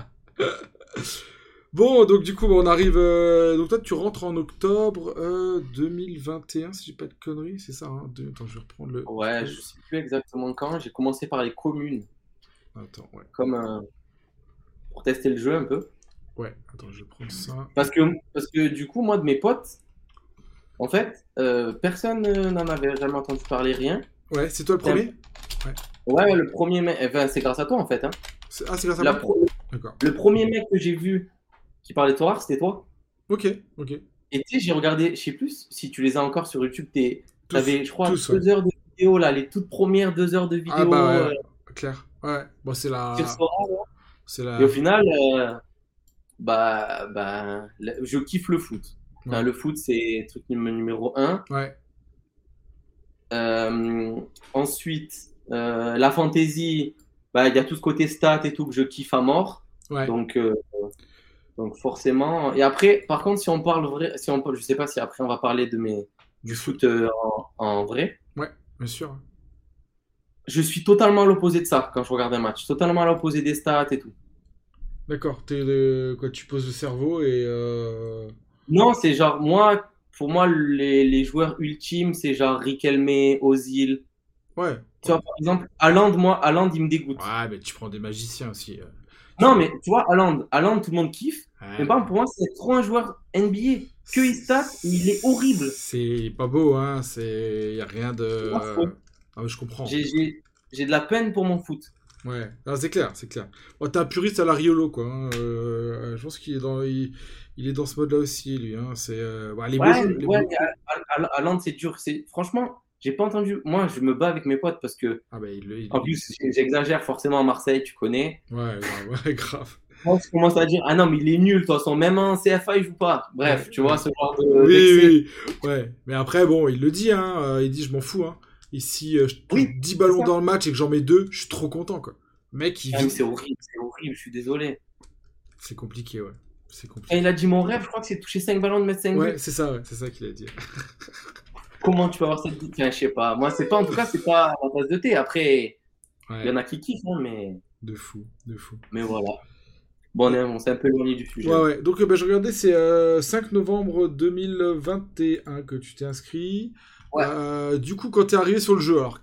Bon, donc du coup, on arrive. Euh, donc toi, tu rentres en octobre 2021, euh, si j'ai pas de conneries, c'est ça hein Attends, je vais reprendre le. Ouais, je sais plus exactement quand. J'ai commencé par les communes. Attends, ouais. Comme euh, pour tester le jeu un peu. Ouais, attends, je prendre ça. Parce que, parce que du coup, moi, de mes potes, en fait, personne n'en avait jamais entendu parler, rien. Ouais, c'est toi le premier? Ouais. ouais. le premier mec. Enfin, c'est grâce à toi, en fait. Hein. Ah, c'est grâce à moi? D'accord. Le premier mec que j'ai vu qui parlait de Torah, c'était toi. Ok, ok. Et tu sais, j'ai regardé, je sais plus si tu les as encore sur YouTube, tu avais, je crois, deux heures de vidéo, là, les toutes premières deux heures de vidéo. Ah bah ouais, euh, clair. Ouais, bon, c'est la. C'est la... Et au final, euh, bah, bah, je kiffe le foot. le foot, c'est truc numéro un. Ouais. Euh, ensuite, la fantasy, bah, il y a tout ce côté stats et tout que je kiffe à mort. Ouais. Donc, donc forcément. Et après, par contre, si on parle vrai, si on, je sais pas si après on va parler de mes du foot euh, en, vrai. Ouais, bien sûr. Je suis totalement à l'opposé de ça quand je regarde un match. Totalement à l'opposé des stats et tout. D'accord, quoi, tu poses le cerveau et. Euh, non, c'est genre, moi, pour moi, les, les joueurs ultimes, c'est genre Riquelme, Ozil. Ouais. Tu vois, par exemple, Haaland, moi, Haaland, il me dégoûte. Ouais, mais tu prends des magiciens aussi. Euh. Non, mais tu vois, Haaland, Haaland tout le monde kiffe. Mais par pour moi, c'est trop un joueur NBA. Que il stat, il est horrible. C'est pas beau, hein. Il a rien de. Ah, je comprends. J'ai de la peine pour mon foot. Ouais, c'est clair, c'est clair. Bon, T'es un puriste à la Riolo, quoi. Hein. Euh, je pense qu'il est dans, il, est dans ce mode-là aussi, lui. Hein. C'est, euh, les ouais, ouais, à, Londres, c'est dur. C'est franchement, j'ai pas entendu. Moi, je me bats avec mes potes parce que. Ah bah, il, en plus, j'exagère forcément à Marseille, tu connais. Ouais, ouais, grave. Moi, je commence à dire ah non mais il est nul de toute façon même en CFA il joue pas bref tu vois ce genre de oui, oui ouais mais après bon il le dit hein euh, il dit je m'en fous hein Ici, euh, je touche 10 ballons dans le match et que j'en mets 2, je suis trop content, quoi. Mec, il ah, C'est horrible, c'est horrible, je suis désolé. C'est compliqué, ouais. C'est compliqué. Et il a dit mon rêve, je crois que c'est toucher 5 ballons de mettre 5 Ouais, c'est ça, ouais, c'est ça qu'il a dit. Comment tu peux avoir cette enfin, Je sais pas. Moi, c'est pas, en tout cas, c'est pas la tasse de thé. Après, il y en a qui kiffent, hein, mais. De fou, de fou. Mais voilà. Bon, on s'est un peu éloigné du sujet. Ouais, ouais. Donc, euh, bah, je regardais, c'est 5 euh, novembre 2021 que tu t'es inscrit. Euh, du coup, quand t'es arrivé sur le jeu, alors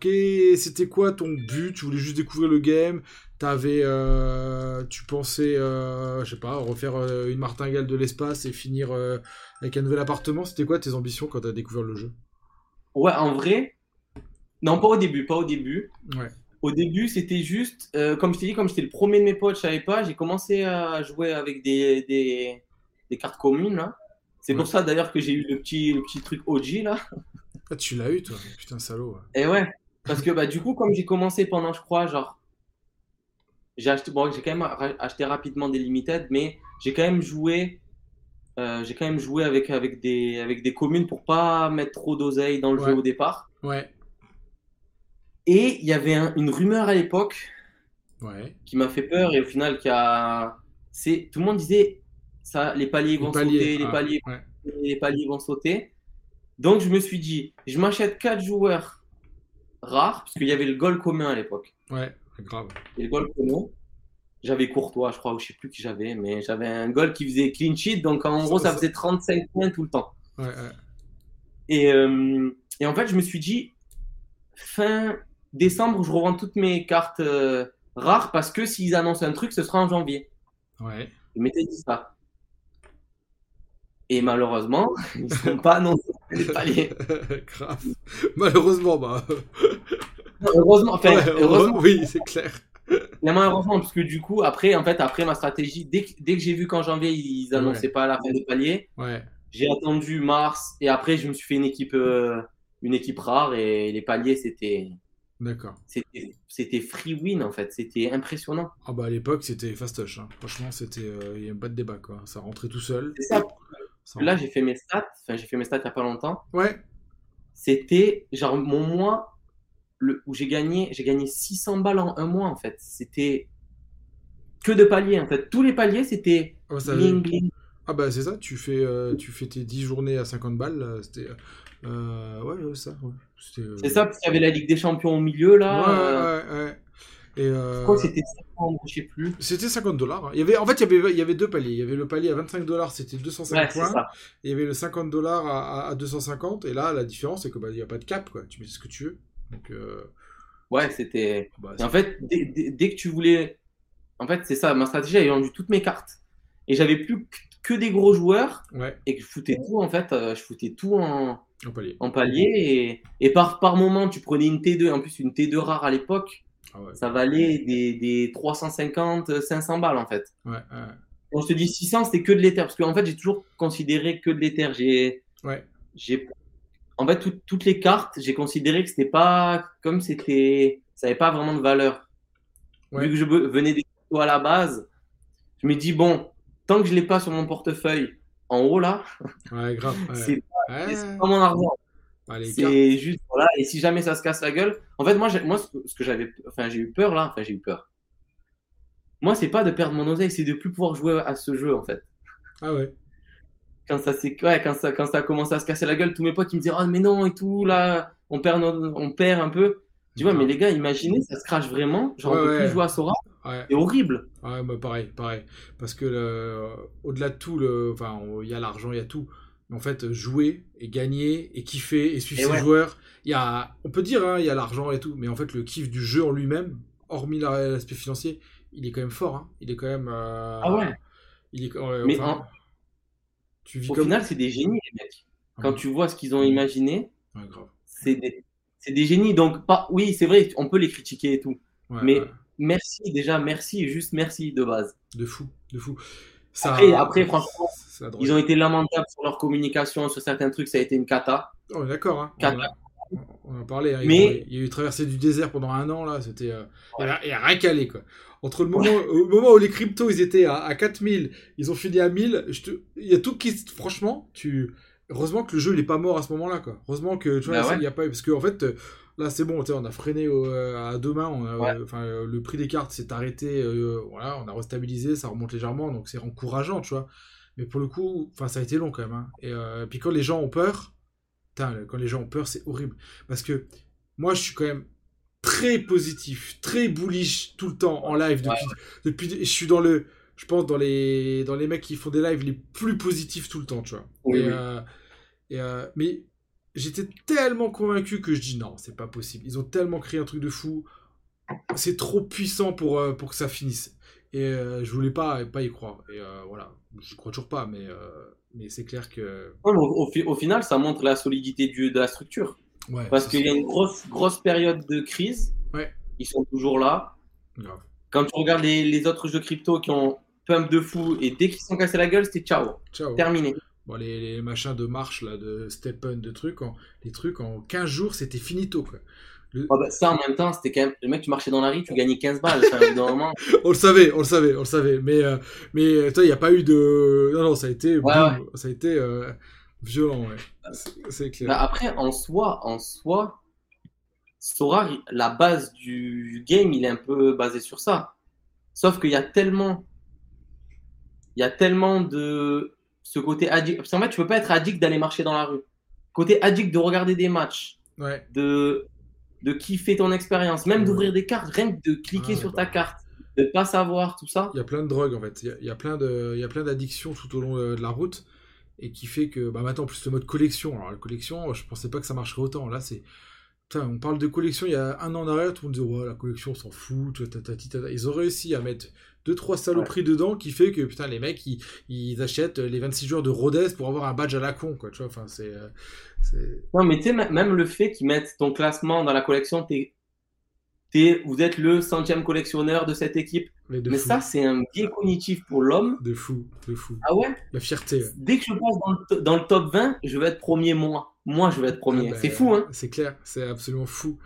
c'était quoi ton but? Tu voulais juste découvrir le game? T'avais, euh, tu pensais, euh, je sais pas, refaire une martingale de l'espace et finir avec un nouvel appartement? C'était quoi tes ambitions quand t'as découvert le jeu? Ouais, en vrai, non, pas au début, pas au début. Ouais. Au début, c'était juste, comme je t'ai dit, comme j'étais le premier de mes potes, je savais pas, j'ai commencé à jouer avec des, des, des cartes communes. C'est pour ça d'ailleurs que j'ai eu le petit, le petit truc OG là. Ah, tu l'as eu, toi Putain, salaud. Et ouais, parce que bah, du coup, comme j'ai commencé pendant, je crois, genre. J'ai acheté, bon, j'ai quand même acheté rapidement des limited, mais j'ai quand même joué. Euh, j'ai quand même joué avec, avec, des, avec des communes pour pas mettre trop d'oseille dans le jeu au départ. Ouais. Et il y avait une rumeur à l'époque ouais. qui m'a fait peur et au final qui a. C'est, tout le monde disait ça, les paliers vont sauter, les, ah, paliers, les paliers vont sauter. Donc je me suis dit, je m'achète 4 joueurs rares, parce qu'il y avait le goal commun à l'époque. Ouais, grave. Et le goal commun, j'avais Courtois, je crois, ou je sais plus qui j'avais, mais j'avais un goal qui faisait clean sheet, donc en gros ça, faisait 35 points tout le temps. Ouais, ouais. Et, euh, et, en fait, je me suis dit, fin décembre, je revends toutes mes cartes euh, rares parce que s'ils annoncent un truc, ce sera en janvier. Ouais. Je m'étais dit ça. Et malheureusement, ils ne sont pas annoncés les paliers. Grave. Malheureusement, bah. heureusement, enfin, heureusement. Oui, c'est clair. Mais malheureusement, parce que du coup, après, en fait, après ma stratégie, dès que, dès que j'ai vu qu'en janvier, ils annonçaient pas la fin des paliers, ouais. j'ai attendu mars et après, je me suis fait une équipe, euh, une équipe rare et les paliers, c'était. D'accord. C'était free win en fait, c'était impressionnant. Ah bah à l'époque c'était fastoche, hein. franchement c'était, euh, il n'y a pas de débat quoi, ça rentrait tout seul. C'est ça. Là, j'ai fait mes stats, enfin, j'ai fait mes stats il n'y a pas longtemps. Ouais. C'était genre mon mois le, où j'ai gagné, j'ai gagné 600 balles en un mois en fait. C'était que de paliers en fait. Tous les paliers c'était oh, Ah bah c'est ça, tu fais, euh, tu fais tes 10 journées à 50 balles. C'était. Euh, ouais, ça. Ouais. C'est ça, parce qu'il y avait la Ligue des Champions au milieu là. Ouais, ouais, ouais. Et euh... Je crois que c'était 50, je sais plus. C'était 50 dollars. Il y avait, en fait, il y avait, il y avait deux paliers. Il y avait le palier à 25 dollars, c'était 205 points. Et il y avait le 50 dollars à, à, 250. Et là, la différence, c'est que bah, il n'y a pas de cap, quoi. Tu mets ce que tu veux. Donc, euh... Ouais, c'était. Bah, en fait, dès, dès, que tu voulais. En fait, c'est ça. Ma stratégie, j'avais vendu toutes mes cartes. Et j'avais plus que des gros joueurs. Ouais. Et que je foutais tout, en fait. Euh, je foutais tout en. En palier. En palier. Et, et par, par moment, tu prenais une T2. En plus, une T2 rare à l'époque. Ah ça valait des, des, 350, 500 balles en fait. Ouais, On se dit 600, c'était que de l'éther. Parce qu'en fait, j'ai toujours considéré que de l'éther. J'ai, ouais. j'ai, en fait, toutes les cartes, j'ai considéré que c'était pas comme c'était, ça n'avait pas vraiment de valeur. Vu que je venais des à la base, je me dis bon, tant que je l'ai pas sur mon portefeuille en haut là, ouais, grave, c'est, pas, mon argent. C'est juste, voilà, et si jamais ça se casse la gueule. En fait, moi, moi ce que j'avais, enfin, j'ai eu peur là, enfin, j'ai eu peur. Moi, c'est pas de perdre mon oseille, c'est de plus pouvoir jouer à ce jeu, en fait. Ah ouais. Quand ça, ouais, quand ça, quand ça a commencé à se casser la gueule, tous mes potes, ils me disaient, oh, mais non, et tout, là, on perd, on perd un peu. Tu vois, mais les gars, imaginez, ça se crache vraiment. Genre, on peut plus jouer à Sora. C'est horrible. Ouais, bah, pareil, pareil. Parce que au-delà de tout, le... enfin, il y a l'argent, il y a tout. Mais en fait, jouer et gagner et kiffer et suivre ses joueurs, il y a, on peut dire, hein, il y a l'argent et tout, mais en fait, le kiff du jeu en lui-même, hormis l'aspect financier, il est quand même fort. Hein. Il est quand même. Euh, ah ouais. Il est. mais tu vis au final, c'est des génies, les mecs. Ah Quand tu vois ce qu'ils ont imaginé, c'est des... des... génies. Donc, pas... oui, c'est vrai, on peut les critiquer et tout. mais merci, déjà, merci, juste merci de base. De fou, de fou. Ça... Après, après, franchement, ils ont été lamentables sur leur communication, sur certains trucs, ça a été une cata. Oh, d'accord. Hein. On, a parlé. Hein. Mais... Il y a eu traversée du désert pendant un an, là. C'était. Euh... Il n'y a, rien calé, quoi. Entre le moment, au moment où les cryptos ils étaient à, 4000, ils ont fini à 1000. Je te... Il y a tout qui. Franchement, tu. Heureusement que le jeu n'est pas mort à ce moment-là, quoi. Heureusement que tu vois, bah il y a pas parce que en fait, là c'est bon, on a freiné euh, à demain, enfin le prix des cartes s'est arrêté, euh, voilà, on a restabilisé, ça remonte légèrement, donc c'est encourageant, tu vois. Mais pour le coup, enfin ça a été long quand même. Hein. Et euh, puis quand les gens ont peur, quand les gens ont peur, c'est horrible parce que moi je suis quand même très positif, très bullish tout le temps en live depuis, depuis je suis dans le je pense dans les dans les mecs qui font des lives les plus positifs tout le temps, tu vois. Euh, euh, mais j'étais tellement convaincu que je dis non, c'est pas possible. Ils ont tellement créé un truc de fou. C'est trop puissant pour euh, pour que ça finisse. Et je voulais pas pas y croire. Et voilà, je crois toujours pas, mais mais c'est clair que. au, au, final, ça montre la solidité du, de la structure. Parce qu'il y a une grosse, grosse période de crise. Ils sont toujours là. Quand tu regardes les, les, autres jeux crypto qui ont pump de fou et dès qu'ils sont cassés la gueule, c'était ciao. ciao. Terminé. Bon, les, les, machins de marche, là, de step de trucs, les trucs en 15 jours, c'était finito. Quoi. Ah bah, ça, en même temps, c'était quand même. Le mec, tu marchais dans la rue, tu gagnais 15 balles. on le savait, on le savait, on le savait. Mais, euh, mais il n'y a pas eu de. Non, non, ça a été. Ça a été euh, violent, ouais. C'est clair. Bah, après, en soi, en soi, Sora, la base du game, il est un peu basé sur ça. Sauf qu'il y a tellement. Il y a tellement de. Ce côté addict. Parce qu'en fait, tu peux pas être addict d'aller marcher dans la rue. Côté addict de regarder des matchs. Ouais. De de kiffer ton expérience, même d'ouvrir des cartes, rien que de cliquer ah, sur ta carte, de pas savoir tout ça. Il y a plein de drogues en fait, il y a, plein de, il y a plein d'addictions tout au long de la route et qui fait que bah maintenant en plus le mode collection. Alors la collection, je pensais pas que ça marcherait autant. Là c'est on parle de collection il y a un an en arrière, tout le monde disait ouais, la collection on s'en fout, ils ont réussi à mettre deux trois saloperies dedans qui fait que putain les mecs ils, achètent les 26 joueurs de Rhodes pour avoir un badge à la con quoi tu vois enfin c'est euh, non mais tu sais même le fait qu'ils mettent ton classement dans la collection t'es vous êtes le centième collectionneur de cette équipe. Mais, ça c'est un biais cognitif pour l'homme. De fou de fou. Ah ouais? La fierté dès que je passe dans le, top 20 je vais être premier moi moi je vais être premier ah c'est ben, fou hein c'est clair c'est absolument fou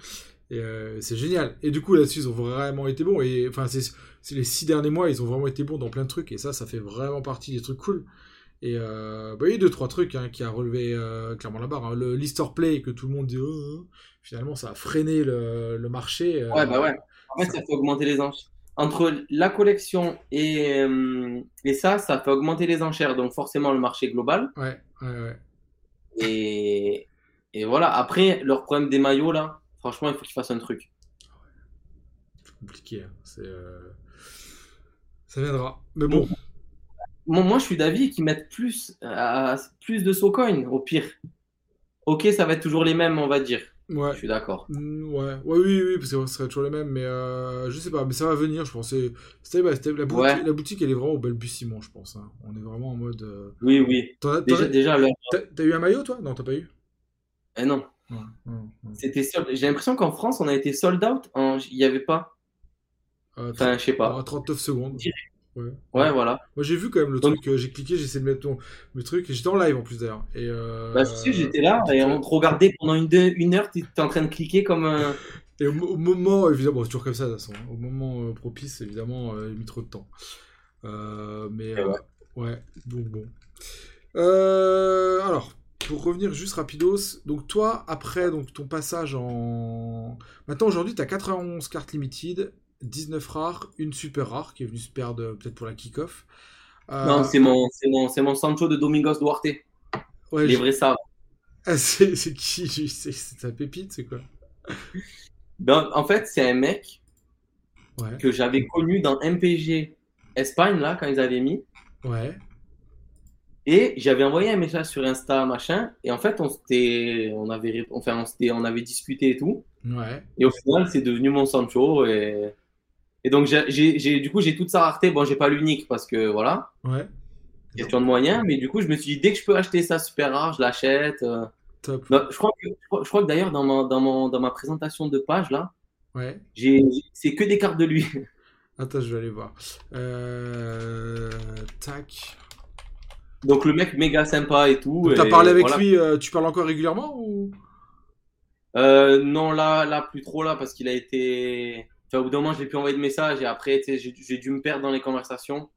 et euh, c'est génial. Et du coup, là-dessus, ils ont vraiment été bons. Et enfin, c'est les six derniers mois, ils ont vraiment été bons dans plein de trucs. Et ça, ça fait vraiment partie des trucs cool. Et euh, bah, il y a deux, trois trucs hein, qui a relevé euh, clairement la barre. Hein. Le Lister Play, que tout le monde dit, oh, oh, oh. finalement, ça a freiné le, le marché. Euh, ouais, bah ouais. En fait, ça fait augmenter les enchères. Entre la collection et, et ça, ça fait augmenter les enchères. Donc, forcément, le marché global. Ouais, ouais, ouais. Et, et voilà. Après, leur problème des maillots, là, Franchement, il faut qu'il fasse un truc. C'est compliqué. Hein. C'est, euh, Ça viendra. Mais bon. Moi, je suis d'avis qu'ils mettent plus, plus de SoCoin, au pire. Ok, ça va être toujours les mêmes, on va dire. Ouais. Je suis d'accord. Mm, ouais. ouais, oui, oui, parce que ce serait toujours les mêmes, mais euh, je sais pas, mais ça va venir, je pense. C'était, la, boutique, la boutique, elle est vraiment au balbutiement, je pense. Hein. On est vraiment en mode. Euh, oui, oui. déjà, déjà t'as, eu un maillot, toi? Non, t'as pas eu? Eh non. C'était J'ai l'impression qu'en France, on a été sold out. Il n'y avait pas. Euh, enfin, je sais pas. 39 secondes. Ouais. ouais. voilà. Moi, j'ai vu quand même le truc. Euh, j'ai cliqué, j'ai essayé de mettre le truc. J'étais en live en plus d'ailleurs. Et euh... Bah, si, j'étais là et on te regardait pendant une, une heure. Tu étais en train de cliquer comme un. Et au, moment, évidemment, c'est toujours comme ça de toute façon. Hein. Au moment euh, propice, évidemment, il a mis trop de temps. mais ouais. ouais, donc bon. alors, pour revenir juste rapidos, donc toi, après donc ton passage en... Maintenant, aujourd'hui, tu as 91 cartes limited, 19 rares, une super rare qui est venue se perdre peut-être pour la kick-off. Euh, non, c'est mon, mon, mon Sancho de Domingos Duarte. Ouais, Les vrais savent. Ah, c'est qui C'est sa pépite, c'est quoi? Ben, En fait, c'est un mec. que j'avais connu dans MPG Espagne, là, quand ils avaient mis. Ouais. Et j'avais envoyé un message sur Insta, machin, et en fait, on, on, avait, enfin, on, on avait discuté et tout. Ouais. Et au final, c'est devenu mon Sancho, et, et donc, j'ai, du coup, j'ai toute sa rareté. Bon, j'ai pas l'unique parce que voilà. Ouais. Question de moyens, mais du coup, je me suis dit, dès que je peux acheter ça super rare, je l'achète. Euh. Top. je, crois que, je crois que d'ailleurs, dans ma, dans, mon, dans ma présentation de page, là, ouais. c'est que des cartes de lui. Attends, je vais aller voir. Euh... Tac. Donc le mec méga sympa et tout. Tu as parlé avec lui, euh, tu parles encore régulièrement ou? Euh, Non, là, là, plus trop là, parce qu'il a été. Enfin, au bout d'un moment, je l'ai pu envoyer de messages et après, j'ai dû me perdre dans les conversations.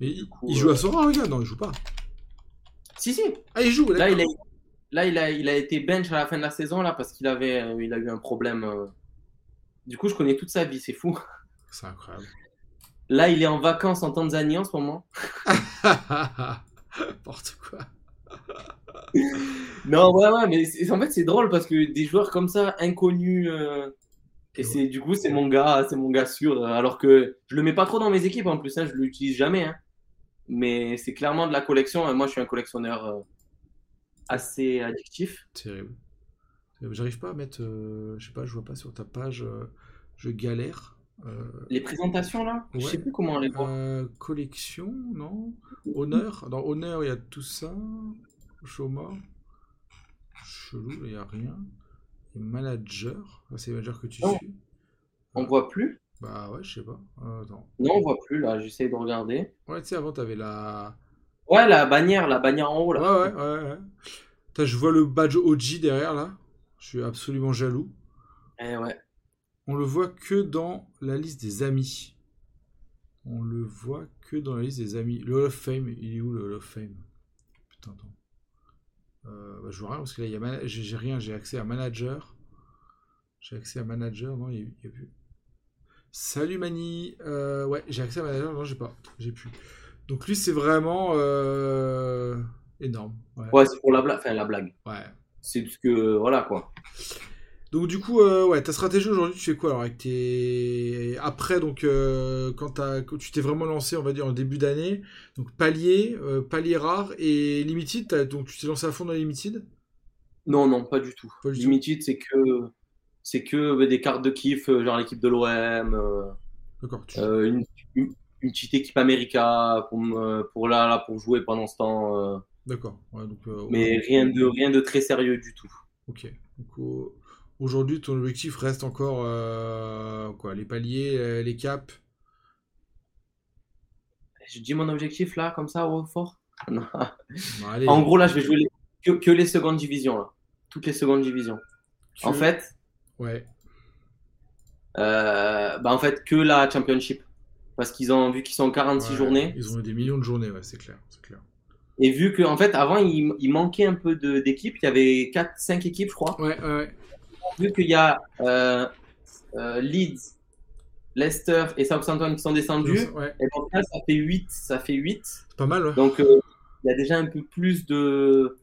Mais il, joue à euh, Sora, regarde Non, il joue pas. Si, si. Ah, il joue. Là, il a, là il, a, il a été bench à la fin de la saison là parce qu'il avait, il a eu un problème. Du coup, je connais toute sa vie, c'est fou. C'est incroyable. Là, il est en vacances en Tanzanie en ce moment. N'importe quoi. non, ouais, ouais, mais en fait, c'est drôle parce que des joueurs comme ça, inconnus, euh, et c'est du coup, c'est mon gars, c'est mon gars sûr. Alors que je le mets pas trop dans mes équipes en plus, hein, je l'utilise jamais. Hein. Mais c'est clairement de la collection. Moi, je suis un collectionneur euh, assez addictif. Terrible. J'arrive pas à mettre, euh, je sais pas, je vois pas sur ta page, je galère. Les présentations là? Je sais plus comment on les voit. collection, non Honneur. Dans honneur, il y a tout ça. Chôma. Chelou, il n'y a rien. Et manager. c'est manager que tu suis. On voit plus Bah ouais, je sais pas. non, on voit plus là. J'essaie de regarder. Ouais, tu sais, avant, t'avais la. Ouais, la bannière, la bannière en haut là. Ouais, ouais, ouais. ouais. je vois le badge OG derrière là. Je suis absolument jaloux. Eh ouais. On le voit que dans la liste des amis. On le voit que dans la liste des amis. Le Hall of Fame, il est où le Hall of Fame? Putain, attends. Euh, bah, je vois rien parce que là, a j'ai rien, j'ai accès à manager. J'ai accès à manager, non, il n'y a, plus. Salut Mani, euh, ouais, j'ai accès à manager, non, j'ai pas, j'ai plus. Donc lui, c'est vraiment euh, énorme. Ouais, c'est pour la blague, enfin la blague. Ouais. C'est parce que, voilà quoi. Donc du coup, euh, ouais, ta stratégie aujourd'hui, tu fais quoi alors avec tes... Après, donc, euh, quand, tu t'es vraiment lancé, on va dire, en début d'année, donc palier, euh, palier rare et limited, donc tu t'es lancé à fond dans limited? Non, non, pas du tout. limited, c'est que c'est que des cartes de kiff, genre l'équipe de l'OM. Une, petite équipe America pour, pour là, là, pour jouer pendant ce temps. D'accord. Mais rien de rien de très sérieux du tout. Ok. Donc, Aujourd'hui, ton objectif reste encore euh, quoi Les paliers, euh, les caps? Je dis mon objectif là, comme ça, au fort En gros, là, je vais jouer que, les secondes divisions. Là. Toutes les secondes divisions. En fait. Ouais. Euh, bah, en fait, que la Championship. Parce qu'ils ont vu qu'ils sont 46 journées. Ils ont eu des millions de journées, ouais, c'est clair, clair. Et vu qu'en en fait, avant, il, il, manquait un peu d'équipes. Il y avait 4-5 équipes, je crois. Ouais, ouais vu qu'il y a euh, euh, Leeds, Leicester et Southampton qui sont descendus, et donc là, ça fait 8. Ça fait 8. C'est pas mal. Donc, euh, il y a déjà un peu plus de,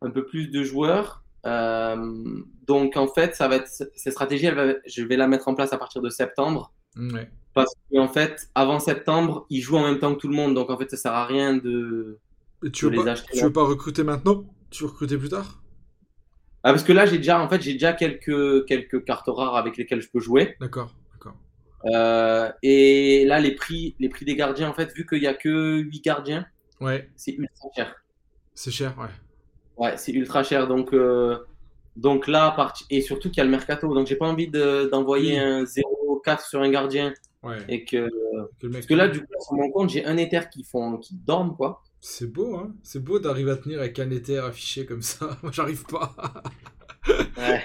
un peu plus de joueurs. donc, en fait, ça va être, cette stratégie, je vais la mettre en place à partir de septembre. Parce qu'en fait, avant septembre, ils jouent en même temps que tout le monde. Donc, en fait, ça sert à rien de, tu veux les pas, acheter. Tu veux pas recruter maintenant? Tu veux recruter plus tard? Ah, parce que là, j'ai déjà, en fait, j'ai déjà quelques, quelques cartes rares avec lesquelles je peux jouer. D'accord, d'accord. Euh, et là, les prix, les prix des gardiens, en fait, vu qu'il n'y a que 8 gardiens, ouais. c'est ultra cher. C'est cher, ouais. Ouais, c'est ultra cher. Donc, euh, donc là, et surtout qu'il y a le mercato. Donc, j'ai pas envie d'envoyer un 0,4 sur un gardien. Ouais. Et que, parce que là, du coup, sur mon compte, j'ai un Ether qui, font, qui dorment, quoi. C'est beau, hein C'est beau d'arriver à tenir avec un Ether affiché comme ça. Moi, j'arrive pas. ouais.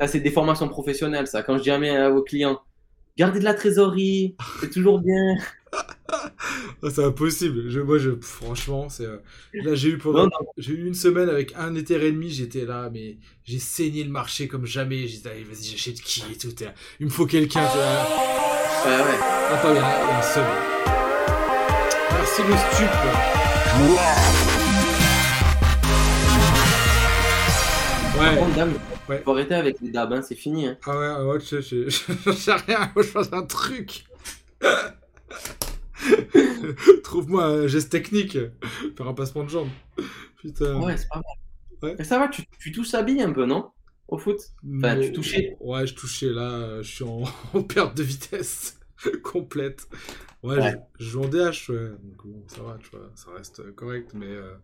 Ça, c'est des formations professionnelles, ça. Quand je dis à mes vos clients, gardez de la trésorerie, c'est toujours bien. c'est impossible. Je, moi, je, franchement, c'est. Euh, là, j'ai eu pendant, j'ai eu une semaine avec un Ether et demi. J'étais là, mais j'ai saigné le marché comme jamais. J'ai dit, allez, vas-y, j'achète qui et tout. Il me faut quelqu'un. Ouais, ouais. Attends, il y a un seul. Merci le stup. Ouais. Ouais. Faut arrêter avec les dabs, hein, c'est fini. Hein. Ah ouais, ouais, je sais, je sais rien, je fais un truc. Trouve-moi un geste technique, faire un passement de jambes. Putain. Ouais, c'est pas mal. Ouais. ça va, tu, tu touches un peu, non? Au foot? Enfin, tu touchais? Ouais, je touchais, là, je suis en, perte de vitesse complète. Ouais, Je, joue en DH, ouais. Donc bon, ça va, tu vois, ça reste correct, mais euh,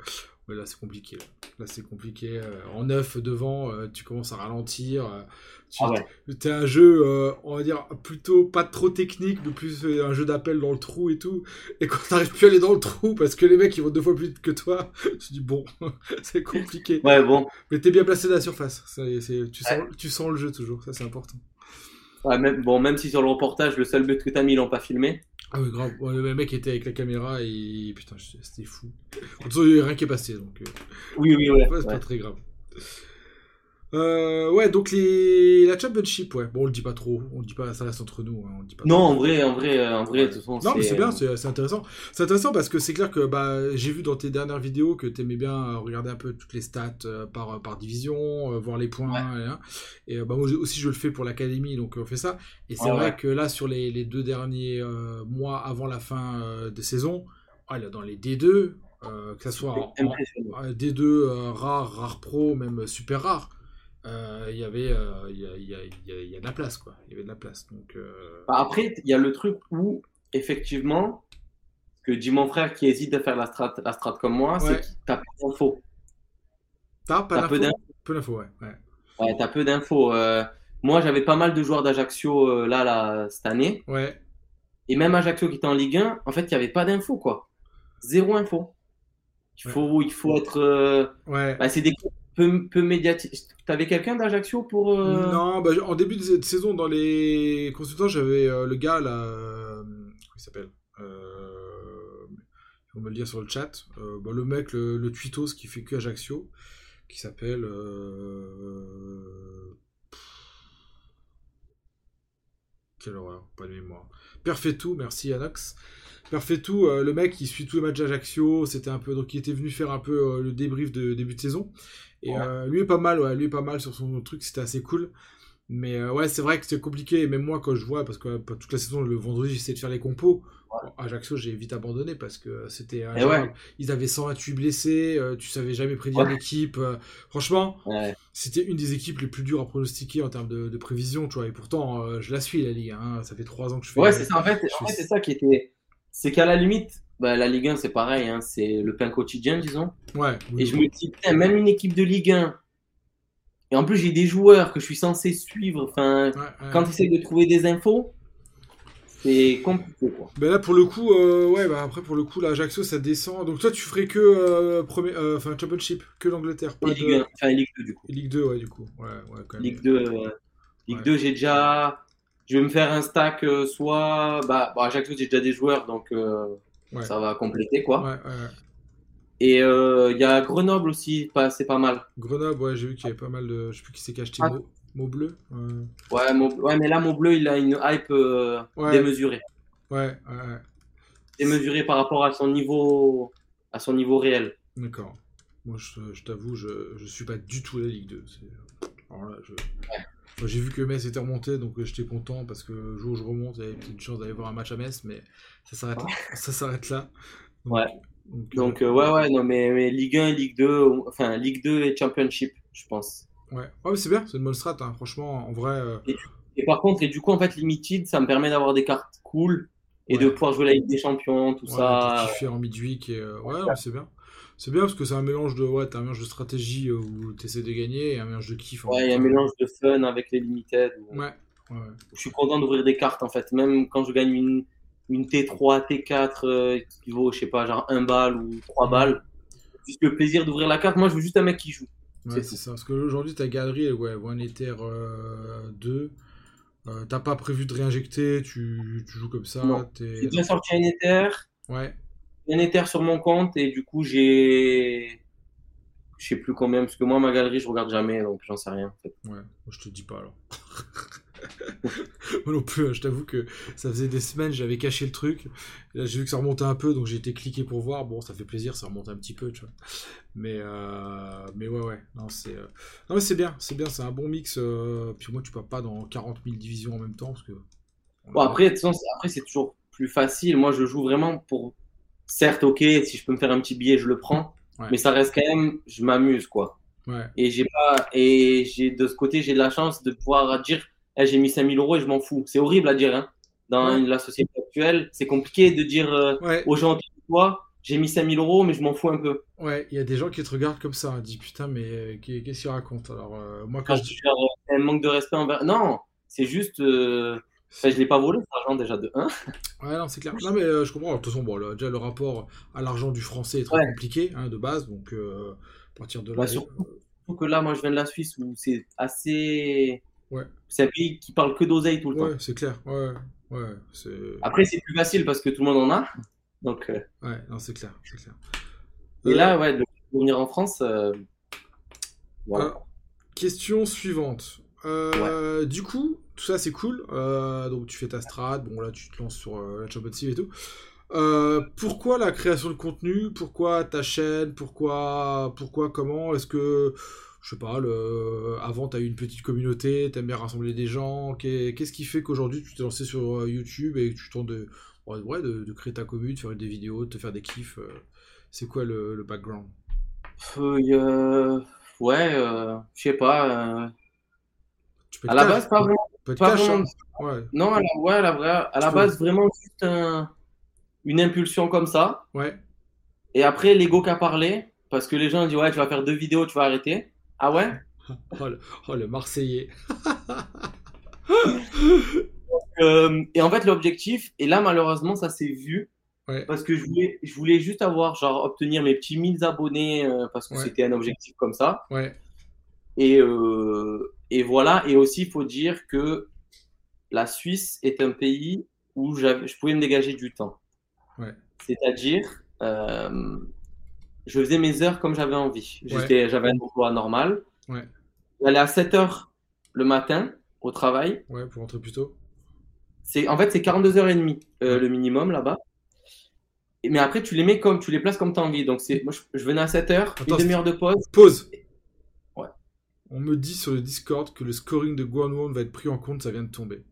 là c'est compliqué. Là, c'est compliqué. Euh, en neuf devant, euh, tu commences à ralentir. Euh, tu ah es un jeu, on va dire, plutôt pas trop technique, mais plus un jeu d'appel dans le trou et tout. Et quand t'arrives plus à aller dans le trou, parce que les mecs ils vont deux fois plus vite que toi, tu dis bon, c'est compliqué. Ouais, bon. Mais t'es bien placé de la surface. tu, sens, tu sens le jeu toujours, ça c'est important. Ouais, même, bon, même si sur le reportage, le seul but que t'as mis, ils l'ont pas filmé. Ah oui, grave. le mec était avec la caméra et putain, c'était fou. En tout cas, il n'y a rien qui est passé. Donc, euh, Oui, oui, ouais. c'est pas très grave. Euh, ouais, donc les... la championship, ouais. Bon, on le dit pas trop, on le dit pas, ça reste entre nous. Hein, on dit pas non, en vrai, en vrai, en vrai, de toute façon. Non, mais c'est bien, c'est intéressant. C'est intéressant parce que c'est clair que bah, j'ai vu dans tes dernières vidéos que tu aimais bien regarder un peu toutes les stats euh, par, par division, euh, voir les points. Et, bah, moi aussi, je le fais pour l'académie, donc on fait ça. Et c'est vrai que là, sur les, les deux derniers mois avant la fin des saisons, dans les D2, que ce soit en, D2 rare, rare pro, même super rare il y avait il y, a, y, a, y, a, de la place quoi. Il y avait de la place. Donc euh, bah, après il y a le truc où effectivement que dit mon frère qui hésite à faire la strat la strat comme moi c'est que t'as peu d'infos. T'as pas d'infos. peu d'infos ouais ouais, ouais t'as peu d'infos. Euh, moi j'avais pas mal de joueurs d'Ajaccio euh, là, là cette année. Ouais. Et même Ajaccio qui était en Ligue 1 en fait il y avait pas d'infos quoi. Zéro info. Il faut il faut être ouais. bah, c'est des peu, peu. T'avais quelqu'un d'Ajaccio pour. Euh, non, bah, en début de saison, dans les consultants, j'avais euh, le gars là. Euh, comment il s'appelle On va le dire sur le chat. Bah, le mec, le, le tweetos qui fait que Ajaccio, qui s'appelle. Quelle horreur, pas de mémoire. tout merci Anox. tout le mec, il suit tous les matchs d'Ajaccio. C'était un peu donc il était venu faire un peu le débrief de début de saison. Et euh, lui est pas mal, ouais, lui est pas mal sur son truc, c'était assez cool. Mais euh, ouais, c'est vrai que c'est compliqué. Même moi, quand je vois, parce que toute la saison, le vendredi, j'essaie de faire les compos. Ajaccio, j'ai vite abandonné parce que c'était. Ouais. Ils avaient 128 blessés, euh, tu savais jamais prédire l'équipe. franchement, c'était une des équipes les plus dures à pronostiquer en termes de, prévision, tu vois. Et pourtant, je la suis, la Ligue. Hein. Ça fait trois ans que je fais. Ouais, c'est ça. En fait c'est ça qui était. C'est qu'à la limite, bah, la Ligue 1, c'est pareil, hein, c'est le pain quotidien, disons. Ouais. Et je me dis, même une équipe de Ligue 1, et en plus, j'ai des joueurs que je suis censé suivre, enfin, quand tu essaies de trouver des infos, c'est compliqué, quoi. Ben là, pour le coup, euh, ouais, bah après, pour le coup, l'Ajaccio, ça descend. Donc toi, tu ferais que euh, premier, euh, enfin, Championship, que l'Angleterre, pas Ligue 1, enfin, Ligue 2, du coup. Ligue 2, ouais, du coup. Ouais, ouais, quand même. Ligue 2, Ligue 2, j'ai déjà. Je vais me faire un stack, soit. Bah, bon, Ajaccio, j'ai déjà des joueurs, donc ça va compléter quoi. Et il euh, y a Grenoble aussi, c'est pas mal. Grenoble, ouais, j'ai vu qu'il y avait pas mal de. Je sais plus qui s'est caché ah. mot, bleu. Ouais, ouais, mais là, mot bleu, il a une hype euh, démesurée. Ouais, ouais, Démesurée par rapport à son niveau, à son niveau réel. D'accord. Moi, je, t'avoue, je, je suis pas du tout la Ligue 2. Alors là, je j'ai vu que Metz était remonté, donc euh, j'étais content parce que le jour où je remonte, il y avait une chance d'aller voir un match à Metz, mais ça s'arrête là. Ça s'arrête là. ouais. Donc, euh, euh, ouais, ouais, non, mais, mais, Ligue 1 et Ligue 2, enfin Ligue 2 et Championship, je pense. Ouais, ouais c'est bien, c'est une bonne strat, hein. franchement, en vrai. Et, par contre, et du coup, en fait, Limited, ça me permet d'avoir des cartes cool et de pouvoir jouer la Ligue des Champions, tout ça. Kiffer en midweek, et ouais, c'est bien. C'est bien parce que c'est un mélange de ouais, un mélange de stratégie où tu essaies de gagner et un mélange de kiff. Ouais, il y a un mélange de fun avec les limited. Ouais, ouais, Je suis content d'ouvrir des cartes en fait, même quand je gagne une, une T3, T4 euh, qui vaut, je sais pas, genre 1 balle ou 3 balles. Juste le plaisir d'ouvrir la carte, moi je veux juste un mec qui joue. Ouais, c'est ça. Parce qu'aujourd'hui, ta galerie, ouais, One Ether 2. Euh, t'as pas prévu de réinjecter, tu, tu joues comme ça. J'ai déjà sorti un Ether. Ouais sur mon compte et du coup j'ai je sais plus combien parce que moi ma galerie je regarde jamais donc j'en sais rien en fait. Ouais, je te dis pas alors. Moi non plus, hein, je t'avoue que ça faisait des semaines, j'avais caché le truc. Là, j'ai vu que ça remontait un peu, donc j'ai été cliqué pour voir. Bon, ça fait plaisir, ça remonte un petit peu, tu vois. Mais, euh, mais ouais, ouais. Non, c'est euh, non, mais c'est bien, c'est bien, c'est un bon mix. Euh, puis moi, tu peux pas dans 40 000 divisions en même temps. Parce que... Bon, après, après c'est toujours plus facile. Moi, je joue vraiment pour. Certes, ok, si je peux me faire un petit billet, je le prends. Mais ça reste quand même, je m'amuse, quoi. Et j'ai pas, et j'ai de ce côté, j'ai de la chance de pouvoir dire, eh, j'ai mis 5000 euros et je m'en fous. C'est horrible à dire, hein. Dans la société actuelle, c'est compliqué de dire euh, aux gens, toi, j'ai mis 5000 euros, mais je m'en fous un peu. Ouais, il y a des gens qui te regardent comme ça, dit putain, mais euh, qu'est-ce qu'il raconte Alors, euh, moi, quand ah, je. un manque de respect envers. Non, c'est juste. Je je l'ai pas volé, cet argent déjà de 1. Ouais, non, c'est clair. Non, mais je comprends. de toute façon, bon, déjà, le rapport à l'argent du français est très compliqué, hein, de base. Donc, partir de là. Bah, surtout, que là, moi, je viens de la Suisse où c'est assez. Ouais. C'est un pays qui parle que d'oseille tout le temps. Ouais, c'est clair. Ouais, ouais, Après, c'est plus facile parce que tout le monde en a. Donc. Euh, ouais, non, c'est clair, c'est clair. Et là, euh, ouais, de venir en France. Euh, voilà. question suivante. Du coup, tout ça c'est cool. donc tu fais ta strat, bon là tu te lances sur la Champions League et tout. Euh, pourquoi la création de contenu? Pourquoi ta chaîne? Pourquoi, pourquoi comment? Est-ce que, je sais pas, le... avant tu as eu une petite communauté, t'aimes bien rassembler des gens? Qu'est-ce qui fait qu'aujourd'hui tu t'es lancé sur euh, YouTube et que tu tentes de, ouais, de, créer ta commune, de faire des vidéos, de te faire des kiffs euh, C'est quoi le, background? Ouais, je sais pas. À la base, pas vraiment. Pas hein. ouais. Non, à la, ouais, à la, à la base, vraiment juste un une impulsion comme ça. Ouais. Et après, l'ego qui a parlé, parce que les gens disent Ouais, tu vas faire deux vidéos, tu vas arrêter. Ah ouais? Oh, le, Marseillais. Euh, et en fait, l'objectif, et là, malheureusement, ça s'est vu. Parce que je voulais, je voulais juste avoir, genre, obtenir mes petits 1000 abonnés, euh, parce que c'était un objectif comme ça. Ouais. Et, euh, et voilà. Et aussi, il faut dire que la Suisse est un pays où je pouvais me dégager du temps. C'est-à-dire, euh, je faisais mes heures comme j'avais envie. J'avais un emploi normal. Ouais. J'allais à 7 heures le matin au travail. Ouais, pour rentrer plus tôt. En fait, c'est 42h30 euh, le minimum là-bas. Mais après, tu les mets comme tu les places comme tu as envie. Donc, moi, je, venais à 7 heures, une demi-heure de pause. Pause. On me dit sur le Discord que le scoring de Guanwon va être pris en compte, ça vient de tomber.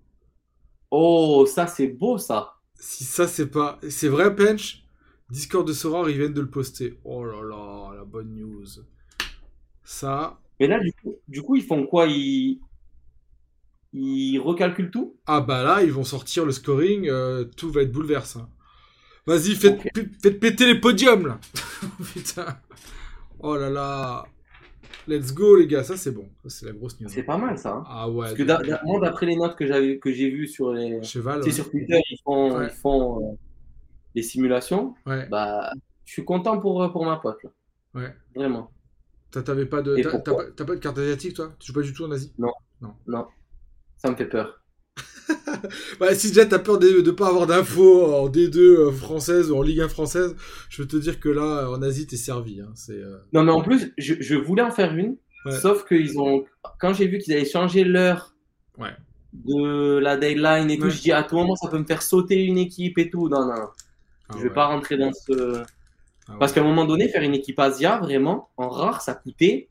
Oh, ça, c'est beau ça si ça c'est pas. C'est vrai, Pench? Discord de Sora, ils viennent de le poster. Oh là là, la bonne news. Ça. Mais là, du coup, du coup ils font quoi? Ils. Ils recalculent tout? Ah bah là, ils vont sortir le scoring, euh, tout va être bouleversé. Vas-y, faites, faites péter les podiums là Putain Oh là là Let's go les gars, ça c'est bon, c'est la grosse news. C'est pas mal ça. Hein. Ah ouais. Parce que moi d'après les notes que j'avais que j'ai vues sur les Cheval, sur Twitter, ils font, ils font euh, des simulations. Ouais. Bah, je suis content pour pour ma pote là. Ouais. Vraiment. T'avais pas de t'as pas, pas, de carte asiatique toi? Tu joues pas du tout en Asie? Non. Non. Non. Ça me fait peur. Bah, si déjà t'as peur de ne pas avoir d'infos en D2 euh, française ou en Ligue 1 française, je veux te dire que là, en Asie, t'es servi. Hein. C'est, euh, Non, mais en plus, je, voulais en faire une, sauf que ils ont... quand j'ai vu qu'ils avaient changé l'heure ouais. de la deadline et tout, je dis à tout moment, ça peut me faire sauter une équipe et tout. Non, non, ah je vais pas rentrer dans ce. Ah Parce qu'à un moment donné, faire une équipe Asia, vraiment, en rare, ça coûtait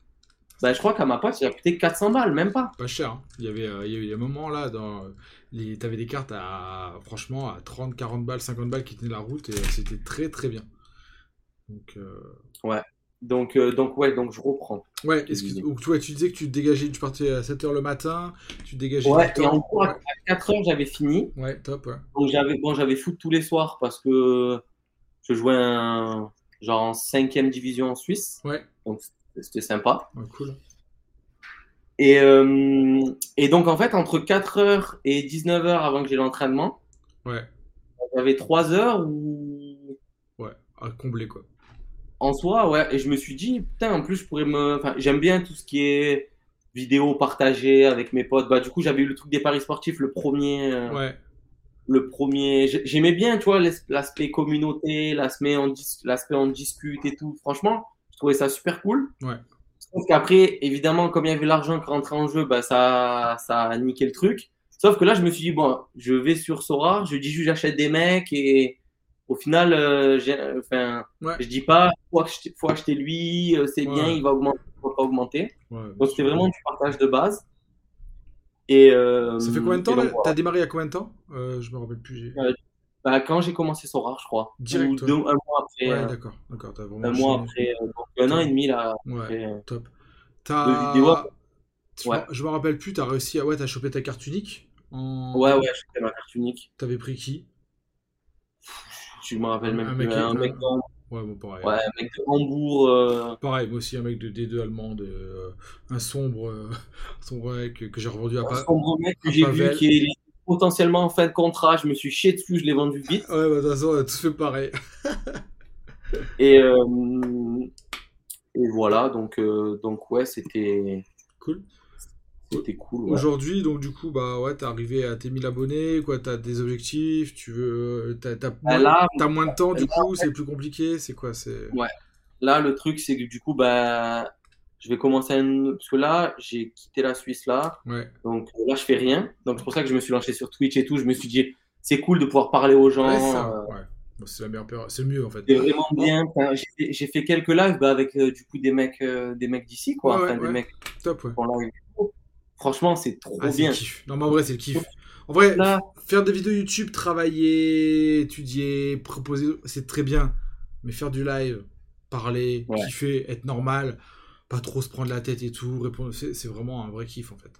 bah, je crois qu'à ma pote, ça a coûté 400 balles, même pas. Pas cher. Hein. Il, y avait, euh, il y des moments là, dans les... t'avais des cartes à, franchement, à 30, 40 balles, 50 balles qui tenaient la route et c'était très très bien. Donc, euh, Ouais. Donc, euh, donc, ouais, donc je reprends. Ouais, que, donc, toi, tu disais que tu te dégageais, tu partais à 7h le matin, tu dégageais ouais, et en cours, à 4h, j'avais fini. Ouais, top, ouais. Donc, j'avais, bon, j'avais foot tous les soirs parce que je jouais un, genre en 5 division en Suisse. Ouais. Donc, c'était sympa. cool. Et, euh, et, donc, en fait, entre 4h et 19h avant que j'ai l'entraînement, ouais. j'avais 3 heures où. Ouais, à combler quoi. En soi, ouais. Et je me suis dit, putain, en plus, je pourrais me. Enfin, j'aime bien tout ce qui est vidéo partagée avec mes potes. Bah, du coup, j'avais eu le truc des paris sportifs, le premier. Euh, ouais. Le premier. J'aimais bien, tu vois, l'aspect communauté, l'aspect en, l'aspect en dispute et tout. Franchement, trouvais ça super cool. Ouais. Sauf qu'après, évidemment, comme il y avait l'argent qui rentrait en jeu, bah, ça, ça a niqué le truc. Sauf que là, je me suis dit, bon, je vais sur Sora, je dis juste j'achète des mecs et au final, euh, enfin, je dis pas, faut acheter, faut acheter lui, euh, c'est bien, il va augmenter, il va pas augmenter. Donc c'était vraiment du partage de base. Et, euh, ça fait combien de temps Tu T'as démarré à combien de temps? Je me rappelle plus. Bah, quand j'ai commencé Sora, je crois. Direct. Ou deux, un mois après. Ouais, d'accord. d'accord un mois après. donc un an et demi là. Ouais, top. T'as. Vidéos, ouais. Je me rappelle plus, t'as réussi à. Ouais, t'as chopé ta carte unique Ouais, ouais, j'ai chopé ma carte unique. T'avais pris qui? Je me rappelle même un plus. Mec, un mec de... Ouais, bon, pareil. Ouais, un mec de Hambourg. Euh... Pareil, moi aussi, un mec de D2 allemand, de, euh, un sombre, euh, sombre mec que j'ai revendu à. Un sombre mec que j'ai vu qui est potentiellement en fin de contrat. Je me suis chié dessus, je l'ai vendu vite. Ouais, bah, de toute façon, on a tous fait pareil. et, euh, et voilà, donc, donc ouais, c'était. Cool. C'était cool. Aujourd'hui, donc du coup, bah ouais, t'es arrivé à tes 1000 abonnés, quoi, t'as des objectifs, tu veux, t'as, t'as, bah, moins, moins de temps, du coup, c'est plus compliqué, c'est quoi, c'est. Ouais. Là, le truc, c'est que du coup, bah, je vais commencer à... parce que là, j'ai quitté la Suisse là, ouais. donc là, je fais rien, donc c'est pour ça que je me suis lancé sur Twitch et tout. Je me suis dit, c'est cool de pouvoir parler aux gens. Ouais, ouais. c'est la meilleure c'est mieux en fait. C'est vraiment bien. j'ai, fait, quelques lives bah, avec euh, du coup des mecs, euh, des mecs d'ici quoi, enfin, des mecs. Top. Franchement, c'est trop ah, bien. Non, mais en vrai, c'est le kiff. En vrai, faire des vidéos YouTube, travailler, étudier, proposer, c'est très bien. Mais faire du live, parler, kiffer, être normal, pas trop se prendre la tête et tout, répondre, c'est vraiment un vrai kiff en fait.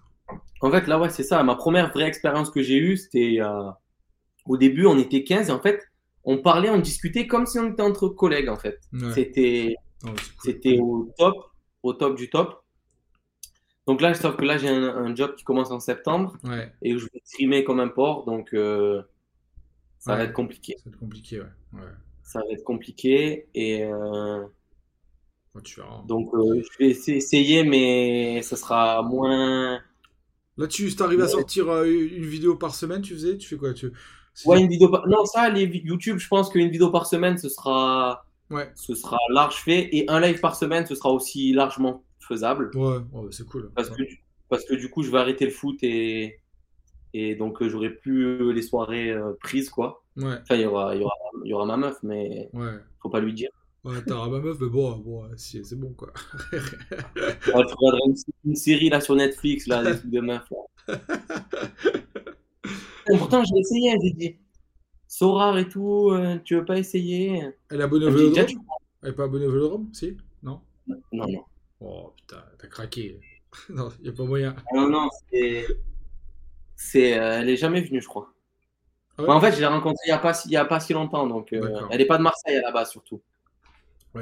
En fait, là, ouais, c'est ça. Ma première vraie expérience que j'ai eue, c'était euh, au début, on était 15 et en fait, on parlait, on discutait comme si on était entre collègues en fait. C'était c'était au top, au top du top. Donc là, sauf que là, j'ai un, job qui commence en septembre et où je vais streamer comme un porc, donc euh, ça va être compliqué. Ça va être compliqué, ouais. Ça va être compliqué et euh, donc euh, je vais essayer, mais ça sera moins. Là, tu arrives à sortir une vidéo par semaine, tu faisais, tu fais quoi tu... Ouais, une vidéo par... Non, ça, les YouTube, je pense qu'une vidéo par semaine, ce sera. Ouais. Ce sera large fait et un live par semaine, ce sera aussi largement faisable. Ouais, c'est cool. Parce, que, parce que du coup, je vais arrêter le foot et, et donc euh, j'aurai plus euh, les soirées euh, prises, quoi. Ouais. Enfin, il y aura, y, aura, y aura ma meuf, mais ouais. faut pas lui dire. Ouais, t'auras ma meuf, mais bon, bon c'est bon, quoi. On faudra une, une, série là sur Netflix, là, des trucs de pourtant, j'ai essayé, j'ai dit. Sorar et tout, tu veux pas essayer? Elle est abonnée au Vélodrome? Elle est pas abonnée au Vélodrome? Si? Non? Non, non. Oh putain, t'as craqué. non, y a pas moyen. Non, non, c'est. c'est euh, elle est jamais venue, je crois. Ah en fait, je l'ai rencontrée il n'y a, pas, y a pas si longtemps, donc euh, elle n'est pas de Marseille à la base, surtout.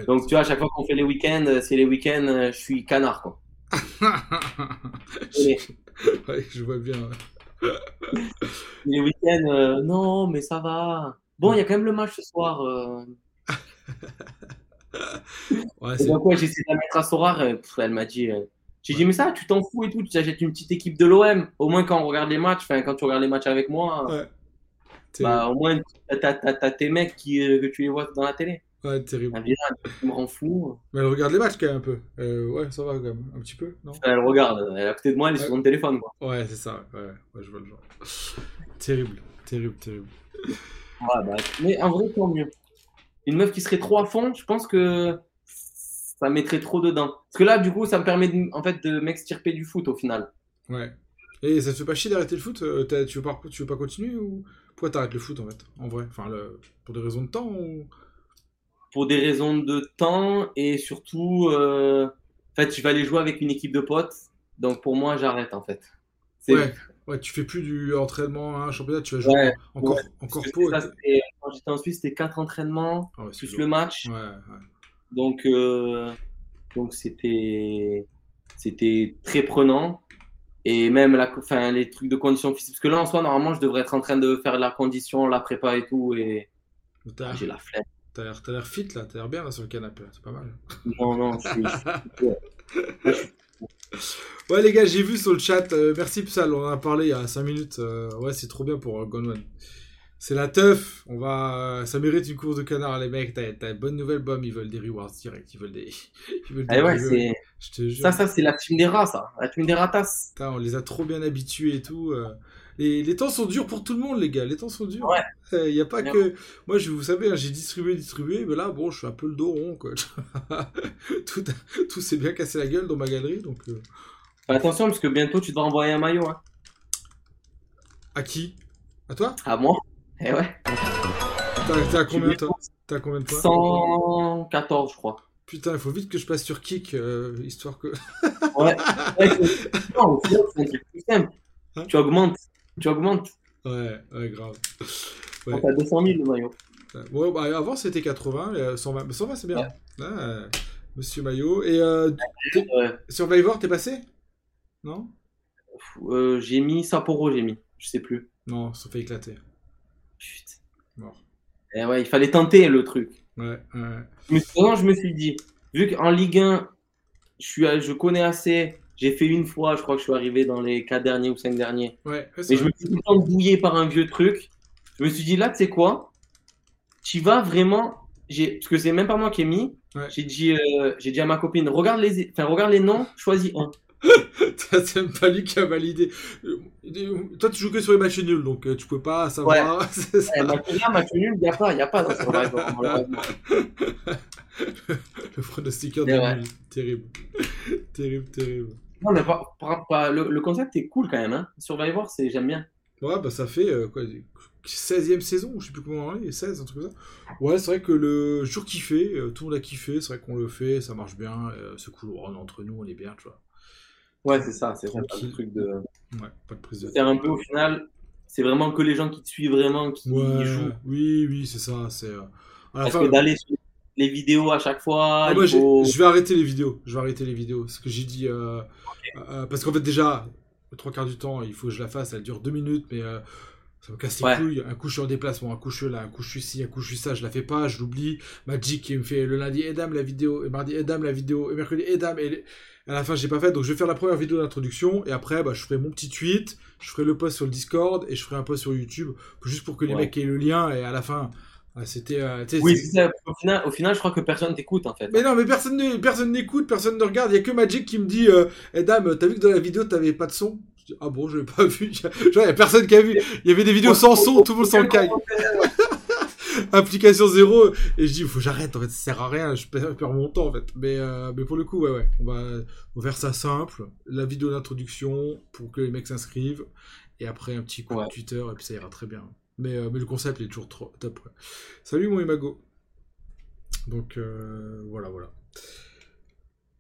Donc, tu vois, à chaque fois qu'on fait les week-ends, euh, c'est les week-ends, je suis canard, quoi. ouais, je vois bien. les week-ends, non, mais ça va. Bon, il y a quand même le match ce soir. ouais, c'est donc, j'ai essayé de la mettre à Sorare. Elle m'a dit. Euh, j'ai dit, mais ça, tu t'en fous et tout. Tu achètes une petite équipe de l'OM. Au moins, quand on regarde les matchs, enfin, quand tu regardes les matchs avec moi, ouais. bah, au moins, t'as, tes mecs qui, euh, que tu les vois dans la télé. Ouais, terrible. Elle me rend fou. Mais elle regarde les matchs quand même un peu. Euh, ouais, ça va quand même. Un petit peu, non? Elle regarde. Elle est à côté de moi, elle est sur son téléphone. Quoi. Ouais, c'est ça. Ouais, ouais, je vois le genre. terrible, terrible, terrible. Ouais, bah, mais en vrai, tant mieux une meuf qui serait trop à fond, je pense que ça mettrait trop dedans. Parce que là, du coup, ça me permet de, en fait de m'extirper du foot au final. Ouais. Et ça te fait pas chier d'arrêter le foot? Euh, tu, veux pas, tu veux pas continuer ou pourquoi t'arrêtes le foot en fait En vrai, enfin, pour des raisons de temps ou... Pour des raisons de temps et surtout, euh, en fait, je vais aller jouer avec une équipe de potes. Donc pour moi, j'arrête en fait. Ouais. Ouais, tu fais plus du entraînement, un championnat, tu vas jouer encore, encore quand j'étais en Suisse, c'était 4 entraînements, ah plus le match. donc, euh, donc c'était, c'était très prenant. Et même la, enfin, les trucs de conditions physiques. Parce que là, en soi, normalement, je devrais être en train de faire la condition, la prépa et tout. Et j'ai la flemme. T'as l'air, l'air fit là, t'as l'air bien là sur le canapé, c'est pas mal. Non, non, je suis, Ouais, les gars, j'ai vu sur le chat. Euh, merci Psal, on en a parlé il y a 5 minutes. Euh, ouais, c'est trop bien pour euh, C'est la teuf. On va, ça mérite une course de canard, les mecs. T'as, une bonne nouvelle, bombe. Ils veulent des rewards direct. Ils veulent des. Ils veulent des ah ouais, c'est. Je te jure. Ça, ça, c'est la team des rats, ça. La team des ratas. on les a trop bien habitués et tout. Les, temps sont durs pour tout le monde, les gars. Les temps sont durs. Ouais. Il euh, n'y a pas que. Moi, je, vous savez, hein, j'ai distribué, distribué, mais là, bon, je suis un peu le dos rond, quoi. tout, tout s'est bien cassé la gueule dans ma galerie, donc. Euh. Attention, parce que bientôt, tu dois envoyer un maillot. Hein. À qui? À toi? À moi. Eh ouais. T'as combien, toi T'as combien de points 114, je crois. Putain, il faut vite que je passe sur Kick, euh, histoire que. ouais. non, c'est plus simple. Hein? Tu augmentes. Tu augmentes. Ouais, ouais, grave. Ouais. T'as 200 000 le maillot. Ouais, bah, avant c'était 80, 120. 120 c'est bien. Ah, monsieur Maillot. Et euh, Survivor, t'es passé? Non? Euh, J'ai mis Sapporo, j'ai mis. Je sais plus. Non, ça fait éclater. Putain. Mort. Et eh ouais, il fallait tenter le truc. Ouais, ouais. Mais je me suis dit, vu qu'en Ligue 1, je, suis, je connais assez, j'ai fait une fois, je crois que je suis arrivé dans les 4 derniers ou 5 derniers. Ouais, mais je me suis tout le temps bouillé par un vieux truc. Je me suis dit, là, tu sais quoi? Tu vas vraiment. Parce que c'est même pas moi qui ai mis. J'ai dit, euh, j'ai dit à ma copine, regarde les, enfin, regarde les noms, choisis un. c'est même pas lui qui a validé. Toi, tu joues que sur les matchs nuls, donc euh, tu peux pas savoir. Ouais. Eh, match nul, il n'y a pas, il a pas le pronostiqueur de ouais. terrible. terrible, terrible. Non, mais pas, le, concept est cool quand même. Hein. Survivor, j'aime bien. Ouais, bah ça fait euh, quoi, 16e saison, je sais plus comment on est, 16, un truc comme ça. Ouais, c'est vrai que le jour kiffé, euh, tout le monde a kiffé, c'est vrai qu'on le fait, ça marche bien, c'est cool, entre nous, on est bien, tu vois. Ouais, c'est ça, c'est un truc de. Ouais, pas de prise de C'est un peu au final, c'est vraiment que les gens qui te suivent vraiment qui jouent. Oui, oui, c'est ça. C'est. Euh, Parce que d'aller sur les vidéos à chaque fois. Ah, moi, Je vais arrêter les vidéos. Je vais arrêter les vidéos. Ce que j'ai dit. Euh, euh, parce qu'en fait, déjà, le trois quarts du temps, il faut que je la fasse. Elle dure deux minutes, mais ça me casse les couilles. Un coup, je suis en déplacement, un coup, je suis là, un coup, je suis ici, un coup, je suis ça. Je la fais pas, je l'oublie. Magic qui me fait le lundi, et dame la vidéo, et mardi, et dame la vidéo, et mercredi, et dame, et à la fin, j'ai pas fait. Donc, je vais faire la première vidéo d'introduction. Et après, bah, je ferai mon petit tweet. Je ferai le post sur le Discord. Et je ferai un post sur YouTube. Juste pour que les mecs aient le lien. Et à la fin, ah, c'était. Euh, oui, c'est ça. Au final, au final, je crois que personne t'écoute en fait. Mais non, mais personne personne n'écoute, personne ne regarde. Il y a que Magic qui me dit euh, hey, Dame, t'as vu que dans la vidéo, t'avais pas de son? Je dis, Ah bon, je l'ai pas vu. Genre, il y a personne qui a vu. Il y avait des vidéos sans son, tout le monde s'en caille. application zéro. Et je dis, il faut que j'arrête, en fait, ça sert à rien, je perds, mon temps, en fait. Mais, euh, mais pour le coup, ouais, ouais, on va, faire ça simple. La vidéo d'introduction pour que les mecs s'inscrivent. Et après, un petit coup de Twitter, et puis ça ira très bien. Mais, euh, mais le concept est toujours trop, top. Salut, mon Imago. Donc, euh, voilà, voilà.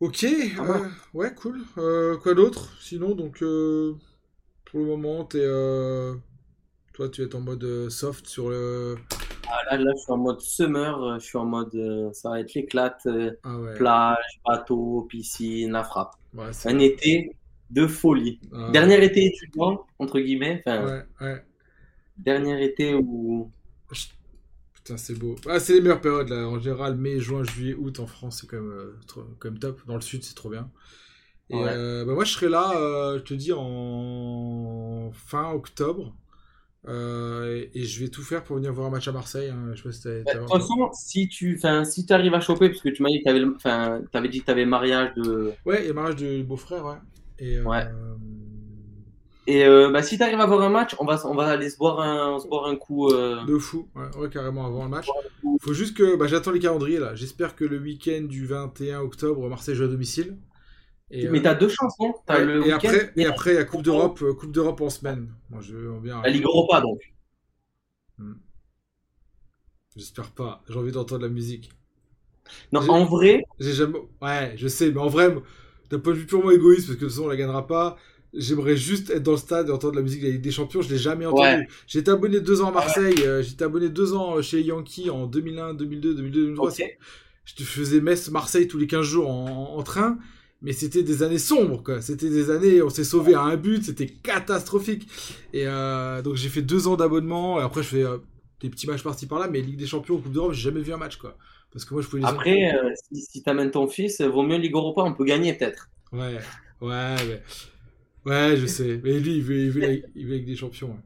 Ok, ah ouais, cool. quoi d'autre? Sinon, donc, pour le moment, t'es. Toi, tu es en mode soft sur le. Ah, là, je suis en mode summer, euh, je suis en mode euh, ça va être l'éclate, euh, ah plage, bateau, piscine, la frappe. un été de folie. Ah dernier été étudiant, entre guillemets. Dernier été où. Putain, c'est beau. Ah, c'est les meilleures périodes là. En général, mai, juin, juillet, août en France, c'est quand même, top. Dans le sud, c'est trop bien. Et bah, moi, je serai là, je te dis, en fin octobre. Euh, et je vais tout faire pour venir voir un match à Marseille. Hein. Je sais pas si bah, de toute façon, si tu si arrives à choper, parce que tu m'as dit que tu avais, avais, dit que tu avais mariage de. Ouais, il y a mariage de beau-frère, ouais. Et, euh, ouais. Et euh, bah, si tu arrives à voir un match, on va, on va aller se boire un, se boire un coup. De fou, ouais, carrément avant le match. Faut juste que. Bah, J'attends les calendriers là. J'espère que le week-end du 21 octobre, Marseille joue à domicile. Et, mais t'as deux chances, non? Et, après, et après, il y a Coupe d'Europe, euh, Coupe d'Europe en semaine. Moi, je bien. La Ligue Europa, donc. Hmm. J'espère pas. J'ai envie d'entendre la musique. Non, en vrai. J'ai jamais. Ouais, je sais, mais en vrai, d'un point de vue purement égoïste, parce que de toute façon, on la gagnera pas. J'aimerais juste être dans le stade et entendre la musique de la Ligue des Champions. Je l'ai jamais entendu. J'ai été abonné deux ans à Marseille. Euh, J'étais abonné deux ans chez Yankee en 2001, 2002, 2002, 2003. Je faisais Metz-Marseille tous les 15 jours en train mais c'était des années sombres, quoi. C'était des années, on s'est sauvé à un but, c'était catastrophique. Et euh, donc j'ai fait deux ans d'abonnement, et après je fais euh, des petits matchs partis par là, mais Ligue des Champions, Coupe d'Europe, j'ai jamais vu un match, quoi. Parce que moi je pouvais les Après, euh, si, si t'amènes ton fils, vaut mieux Ligue Europa, on peut gagner peut-être. Ouais, ouais, mais... ouais, je sais. Mais lui, il veut, il veut, il veut Ligue des Champions.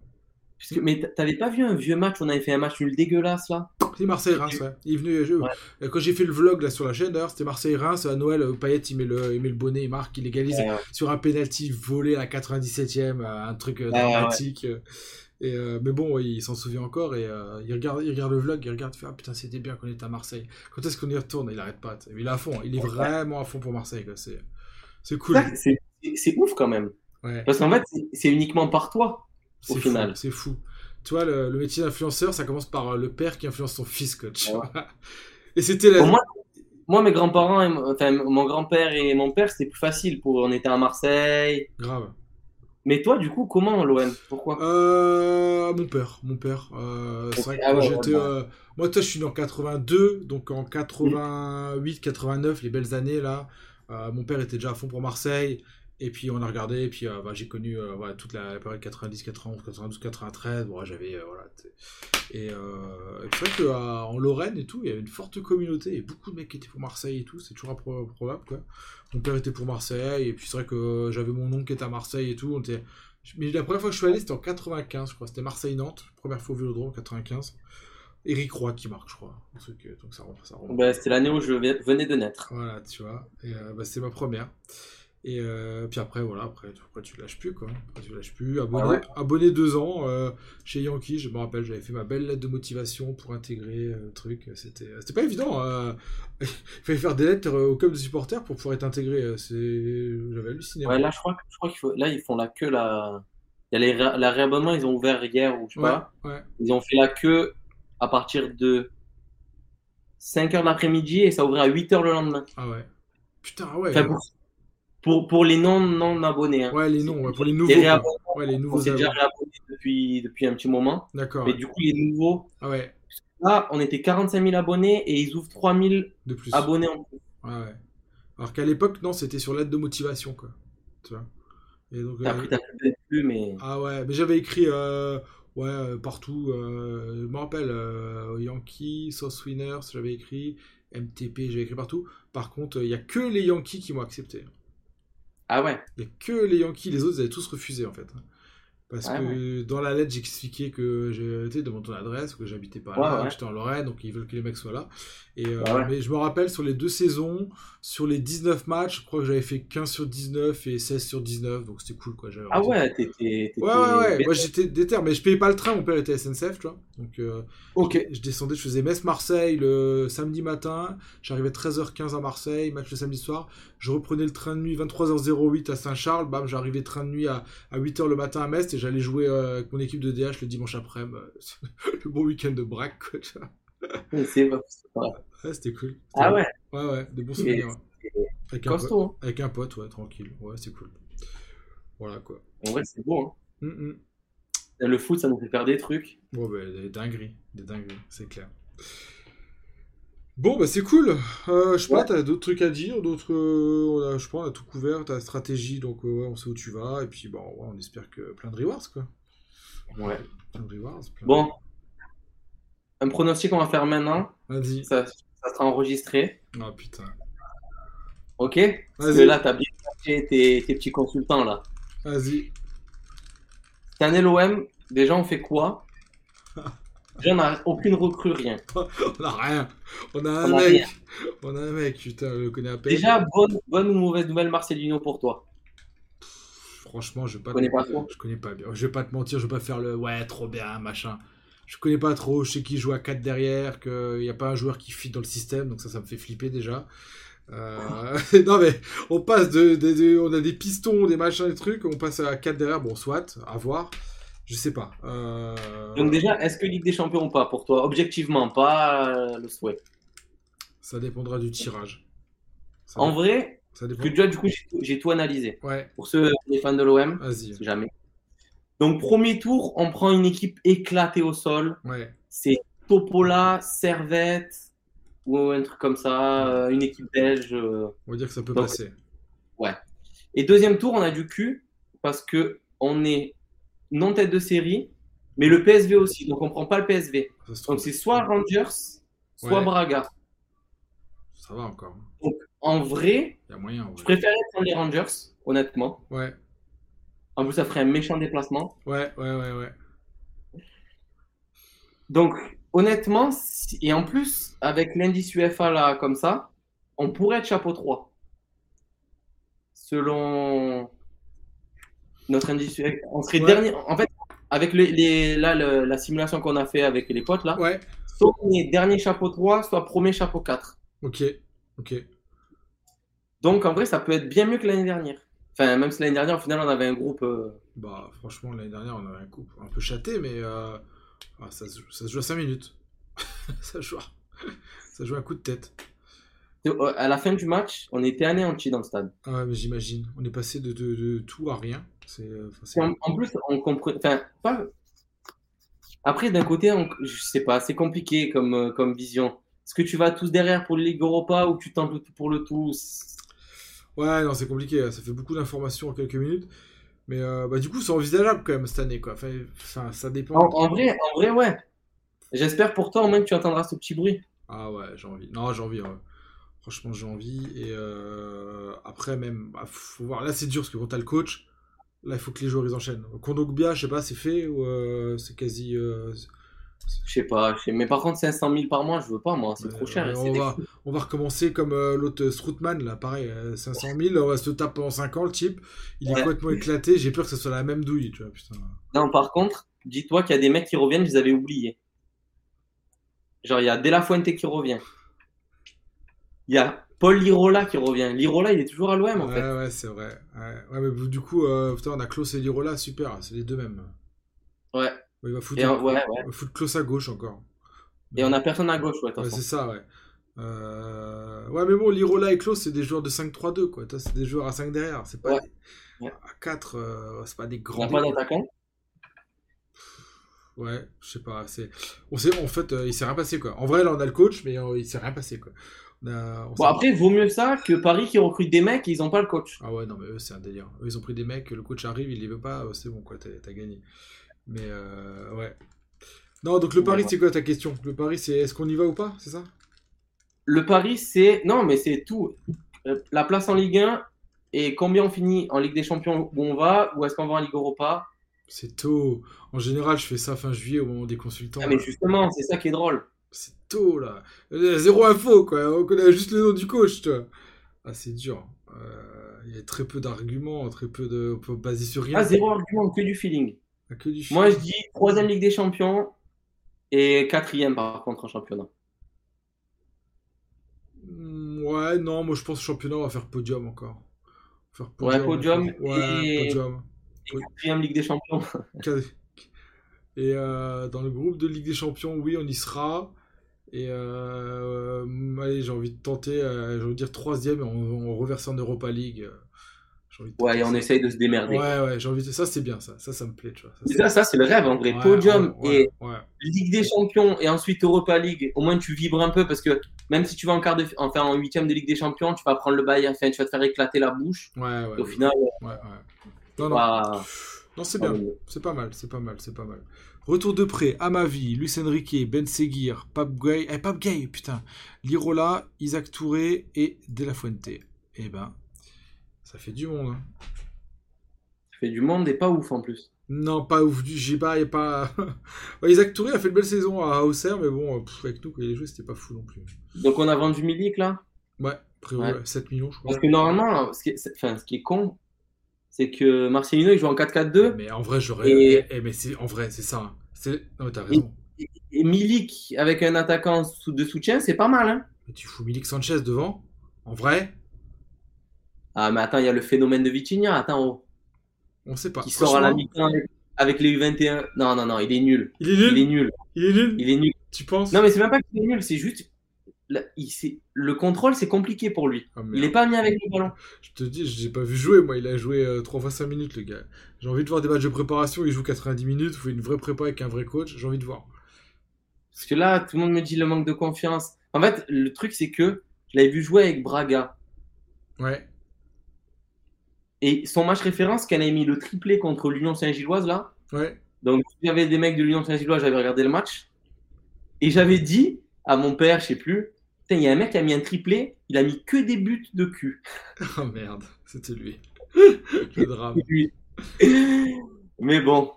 mais t'avais pas vu un vieux match On avait fait un match nul dégueulasse là? C'est Marseille-Reims, ouais. Il est venu, euh, Quand j'ai fait le vlog là sur la chaîne, d'ailleurs, c'était Marseille-Reims. À Noël, euh, Payet il met, le, il met le bonnet, il marque, il égalise sur un penalty volé à 97ème, un truc dramatique. Et mais bon, il s'en souvient encore et il, regarde, il regarde le vlog, il regarde, il fait Ah putain, c'était bien qu'on était à Marseille. Quand est-ce qu'on y retourne? Il arrête pas. Il est à fond, il est vraiment à fond pour Marseille. C'est cool. C'est ouf quand même. Parce qu'en fait, c'est uniquement par toi au final. C'est fou. Tu vois, le, métier d'influenceur, ça commence par euh, le père qui influence son fils, coach. Et c'était la... moi, mes grands-parents, enfin, mon grand-père et mon père, c'était plus facile. Pour... On était à Marseille. Grave. Mais toi, du coup, comment l'OM Pourquoi? Euh, Mon père. Mon père. Euh, c'est vrai que ah j'étais. Euh, moi, toi, je suis né en 82, donc en 88, 89, les belles années là. mon père était déjà à fond pour Marseille. Et puis on a regardé, et puis euh, bah, j'ai connu euh, voilà, toute la période 90, 91, 92, 93. Bon, j'avais. Euh, voilà, et c'est vrai qu'en Lorraine et tout, il y avait une forte communauté, et beaucoup de mecs qui étaient pour Marseille et tout, c'est toujours improbable quoi. Mon père était pour Marseille, et puis c'est vrai que j'avais mon oncle qui était à Marseille et tout. On était... Mais la première fois que je suis allé, c'était en 95, je crois. C'était Marseille-Nantes, première fois au Vélodrome, 95. Eric Roy qui marque, je crois. Donc ça, ça bah, c'était l'année où je venais de naître. Voilà, tu vois. Et bah, c'était ma première. Et euh, puis après, voilà, après, après, tu lâches plus, quoi. Après, tu lâches plus. Abonné, ah abonné deux ans euh, chez Yankee, je me rappelle, j'avais fait ma belle lettre de motivation pour intégrer euh, le truc. C'était, c'était pas évident. Hein. Il fallait faire des lettres au club de supporters pour pouvoir être intégré. C'est... J'avais halluciné. Ouais, là, je crois, je crois qu'il faut... là, ils font la queue. La... Il y a les la réabonnement, ils ont ouvert hier, ou je sais pas. Ils ont fait la queue à partir de 5h de l'après-midi et ça ouvrait à 8h le lendemain. Ah ouais. Putain, ouais. Pour, pour les non, non. Hein. Ouais, les non, pour les nouveaux. Ouais, les nouveaux on s'est déjà réabonnés depuis, depuis un petit moment. D'accord. Mais du coup, les nouveaux. Ah ouais. Là, on était 45 000 abonnés et ils ouvrent 3 000 de plus. abonnés en plus. Ouais, ouais. Alors qu'à l'époque, non, c'était sur l'aide de motivation, quoi. Tu vois. Et donc, T'as euh... plus, mais. Ah ouais, mais j'avais écrit. Euh... Ouais, euh, partout. Euh, je me rappelle, euh, Yankee, South Winners, j'avais écrit. MTP, j'avais écrit partout. Par contre, il n'y a que les Yankees qui m'ont accepté. Ah ouais Il n'y a que les Yankees, les autres, ils avaient tous refusé en fait. Parce ah que dans la lettre, j'expliquais que j'étais devant ton adresse, que j'habitais pas là, que j'étais en Lorraine, donc ils veulent que les mecs soient là. Et, euh, Mais je me rappelle, sur les deux saisons, sur les 19 matchs, je crois que j'avais fait 15 sur 19 et 16 sur 19, donc c'était cool quoi. Ah ouais, t'étais. Ouais, ouais, ouais. Moi j'étais déter, mais je payais pas le train, mon père était SNCF, tu vois. Donc euh, ok je, descendais, je faisais Metz-Marseille le samedi matin, j'arrivais 13h15 à Marseille, match le samedi soir, je reprenais le train de nuit 23h08 à Saint-Charles, bam, j'arrivais train de nuit à, à 8h le matin à Metz et j'allais jouer euh, avec mon équipe de DH le dimanche après-midi. le bon week-end de braque, quoi. C'est Ouais, c'était cool. Ah ouais Ouais, ouais, des bons souvenirs. Avec un, pote, hein. avec un pote, ouais, tranquille. Ouais, c'est cool. Voilà, quoi. En vrai, c'est beau, hein. Mm, mm. Le foot, ça nous fait faire des trucs. Ouais, bah, des dingueries. Des dingueries, c'est clair. Bon, bah c'est cool. Euh, je sais pas, t'as d'autres trucs à dire, d'autres. Euh, je pas, on a tout couvert, ta stratégie, donc ouais, on sait où tu vas, et puis bon, ouais, on espère que plein de rewards, quoi. Ouais. Plein de rewards. bon, un pronostic qu'on va faire maintenant. Vas-y. Ça, ça sera enregistré. Oh putain. Ok Parce que là, t'as bien tes, tes, petits consultants là. Vas-y. Cette année, l'OM, déjà, on fait quoi? Déjà, on n'a aucune recrue, rien. on n'a rien. On a un mec. On a un mec, putain, on le connaît à peine. Déjà, bonne, bonne ou mauvaise nouvelle, Marcelino, pour toi? Franchement, je. Je connais pas Je connais pas bien. Je vais pas te mentir, je vais pas faire le ouais, trop bien, machin je connais pas trop, je sais qu'il joue à 4 derrière, qu'il n'y a pas un joueur qui fit dans le système, donc ça, ça me fait flipper déjà. Euh, non mais on passe de, on a des pistons, des machins, des trucs, on passe à 4 derrière, bon soit, à voir, je sais pas. Euh, donc déjà, est-ce que Ligue des Champions ou pas pour toi? Objectivement, pas euh, le souhait. Ça dépendra du tirage. en vrai, ça dépend... que déjà du coup j'ai tout analysé. Ouais. Pour ceux les fans de l'OM, jamais. Donc, premier tour, on prend une équipe éclatée au sol. C'est Topola, Servette, ou un truc comme ça, euh, une équipe belge. Euh. On va dire que ça peut passer. Ouais. Et deuxième tour, on a du cul, parce que on est non tête de série, mais le PSV aussi. Donc, on prend pas le PSV. Donc, c'est soit Rangers, soit Braga. Ça va encore. Donc, en vrai, a moyen, je préférais prendre les Rangers, honnêtement. Ouais. En plus, ça ferait un méchant déplacement. Ouais, ouais, ouais, ouais. Donc, honnêtement, et en plus, avec l'indice UFA là, comme ça, on pourrait être chapeau 3. Selon notre indice On serait dernier. En fait, avec les, là, la simulation qu'on a fait avec les potes là, ouais. soit on est dernier chapeau 3, soit premier chapeau 4. Ok, ok. Donc en vrai, ça peut être bien mieux que l'année dernière. Enfin, même si l'année dernière, au final, on avait un groupe. Euh, bah, franchement, l'année dernière, on avait un groupe un peu châté, mais euh, ah, ça, se, ça, se joue à 5 minutes. ça, joue, ça joue un coup de tête. Euh, à la fin du match, on était anéantis dans le stade. Ah ouais, mais j'imagine. On est passé de, de, tout à rien. En, en, plus, on comprend. Enfin, pas... Après, d'un côté, on... je sais pas, c'est compliqué comme, comme vision. Est-ce que tu vas tous derrière pour le Ligue Europa ou tu tentes pour le tout? Ouais, non, c'est compliqué. Hein. Ça fait beaucoup d'informations en quelques minutes. Mais euh, bah, du coup, c'est envisageable quand même cette année. Quoi. Enfin, ça dépend. En, vrai, en vrai, ouais. J'espère pour toi au moins que tu entendras ce petit bruit. Ah ouais, j'ai envie. Non, j'ai envie. Franchement, j'ai envie. Et euh, après, même, bah, faut voir. Là, c'est dur parce que quand t'as le coach, là, il faut que les joueurs ils enchaînent. Kondogbia, je sais pas, c'est fait ou euh, c'est quasi. Je sais pas, mais par contre 500 000 par mois, je veux pas moi, c'est trop cher. on, va, on, va, recommencer comme euh, l'autre Stroutman, là, pareil, 500 euh, 000, on va se taper en 5 ans le type, il est complètement éclaté, j'ai peur que ce soit la même douille, tu vois, putain. Non, par contre, dis-toi qu'il y a des mecs qui reviennent, je les avais oubliés. Genre, il y a De La Fuente qui revient. Il y a Paul Lirola qui revient. Lirola, il est toujours à l'OM en ouais, fait. Ouais, c'est vrai. Ouais. mais du coup, euh, putain, on a Klaus et Lirola, super, c'est les deux mêmes. Ouais. Il va foutre, ouais, à gauche encore. Et on a personne à gauche, ouais. c'est ça, ouais. Euh, ouais, mais bon, Lirola et Klaus, c'est des joueurs de 5-3-2, quoi. C'est des joueurs à 5 derrière. C'est pas à 4, euh, c'est pas des grands. Pas d'attaquant? Ouais, je sais pas. C'est... On sait, en fait, euh, il s'est rien passé, quoi. En vrai, là, on a le coach, mais il s'est rien passé, quoi. bon, après, vaut mieux ça que Paris qui recrute des mecs et ils ont pas le coach. Ah ouais, non, mais eux, c'est un délire. Eux, ils ont pris des mecs, le coach arrive, il les veut pas, c'est bon, quoi, t'as gagné. Mais euh, ouais. Non, donc le pari, c'est quoi ta question? Le pari, c'est est-ce qu'on y va ou pas? C'est ça? Le pari, c'est. Non, mais c'est tout. Euh, la place en Ligue 1 et combien on finit en Ligue des Champions où on va ou est-ce qu'on va en Ligue Europa? C'est tôt. En général, je fais ça fin juillet au moment des consultants. Ah, mais justement, c'est ça qui est drôle. C'est tôt là. Zéro info quoi. On connaît juste le nom du coach. Toi. Ah, c'est dur. Euh, il y a très peu d'arguments, très peu de. On peut baser sur rien. Ah, zéro argument, que du feeling. Moi, je dis troisième Ligue des Champions et quatrième par contre en championnat. Hmm, ouais, non, moi je pense que championnat, on va faire podium encore. Faire podium, ouais, podium. et... podium. quatrième Ligue des Champions. et euh, dans le groupe de Ligue des Champions, oui, on y sera. Et euh, allez, j'ai envie de tenter, euh, envie de dire troisième, et on, on reverse en Europa League. Ouais, et on essaye de se démerder. Ouais, ouais, j'ai envie de... Ça, c'est bien, ça. Ça, ça me plaît, tu vois. Ça, ça, c'est le rêve, en vrai. Podium et Ligue des Champions et ensuite Europa League. Au moins, tu vibres un peu parce que même si tu vas en quart de... enfin, en huitième de Ligue des Champions, tu vas prendre le bail, enfin, tu vas te faire éclater la bouche. Ouais, ouais. au final. Ouais, ouais. Non, non. Non, c'est bien. C'est pas mal, c'est pas mal, c'est pas mal. Retour de près, Amavi, Luis Enrique, Ben Seguir, Pape Gay, eh, Pape Gay, putain, Lirola, Isaac Touré et De La Fuente. Eh ben, ça fait du monde. Hein fait du monde et pas ouf en plus. Non, pas ouf. J'ai pas, y a pas. Isaac Touré a fait une belle saison à Auxerre, mais bon, avec nous, quand il a joué, c'était pas fou non plus. Donc on a vendu Milik là? Ouais, priori, 7 millions, je crois. Parce que normalement, ce qui est, enfin, ce qui est con, c'est que Marcelino il joue en 4-4-2. Mais en vrai, j'aurais. Et... Eh, mais c'est en vrai, c'est ça. Hein. Non, mais t'as raison. Et, Milik avec un attaquant de soutien, c'est pas mal. Hein mais tu fous Milik Sanchez devant En vrai Ah, mais attends, il y a le phénomène de Vitinha. Attends, oh. On sait pas. Qui sort à la mi-temps avec, les U21. Non, non, non, il est nul. Il est nul Il est nul. Il est nul Il est nul. Tu penses? Non, mais c'est même pas qu'il est nul, c'est juste. il, le contrôle, c'est compliqué pour lui. Ah, il est pas mis avec le ballon. Je te dis, je l'ai pas vu jouer. Moi, il a joué 3 euh, fois 5 minutes, le gars. J'ai envie de voir des matchs de préparation. Il joue 90 minutes. Il faut une vraie prépa avec un vrai coach. J'ai envie de voir. Parce que là, tout le monde me dit le manque de confiance. En fait, le truc, c'est que je l'avais vu jouer avec Braga. Ouais. Et son match référence, qu'elle a mis le triplé contre l'Union Saint-Gilloise, là. Ouais. Donc, il y avait des mecs de l'Union Saint-Gilloise, j'avais regardé le match. Et j'avais dit à mon père, je sais plus, il y a un mec qui a mis un triplé, il a mis que des buts de cul. Oh merde, c'était lui. le drame. Mais bon.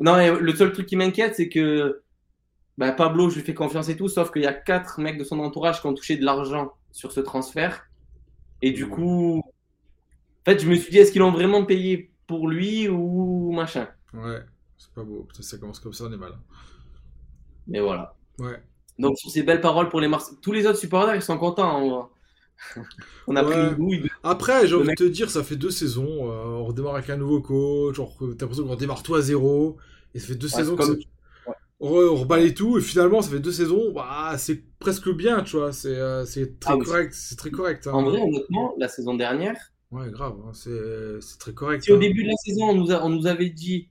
Non, le seul truc qui m'inquiète, c'est que bah, Pablo, je lui fais confiance et tout, sauf qu'il y a quatre mecs de son entourage qui ont touché de l'argent sur ce transfert. Et du coup, en fait, je me suis dit, est-ce qu'ils l'ont vraiment payé pour lui ou machin? Ouais, c'est pas beau. Ça commence comme ça, on est mal. Mais voilà. Ouais. Donc, sur ces belles paroles pour les Marseillais, tous les autres supporters, ils sont contents. Hein. on a pris une Après, j'ai envie de te dire, ça fait deux saisons. Euh, on redémarre avec un nouveau coach. Genre, t'as l'impression qu'on redémarre tout à zéro. Et ça fait deux saisons que on, reballe tout. Et finalement, ça fait deux saisons. Bah, c'est presque bien, tu vois. C'est euh, très, ah correct. C'est très correct. Hein. En vrai, honnêtement, la saison dernière. Ouais, grave. Hein, c'est très correct. Si au hein. début de la saison, on nous, on nous avait dit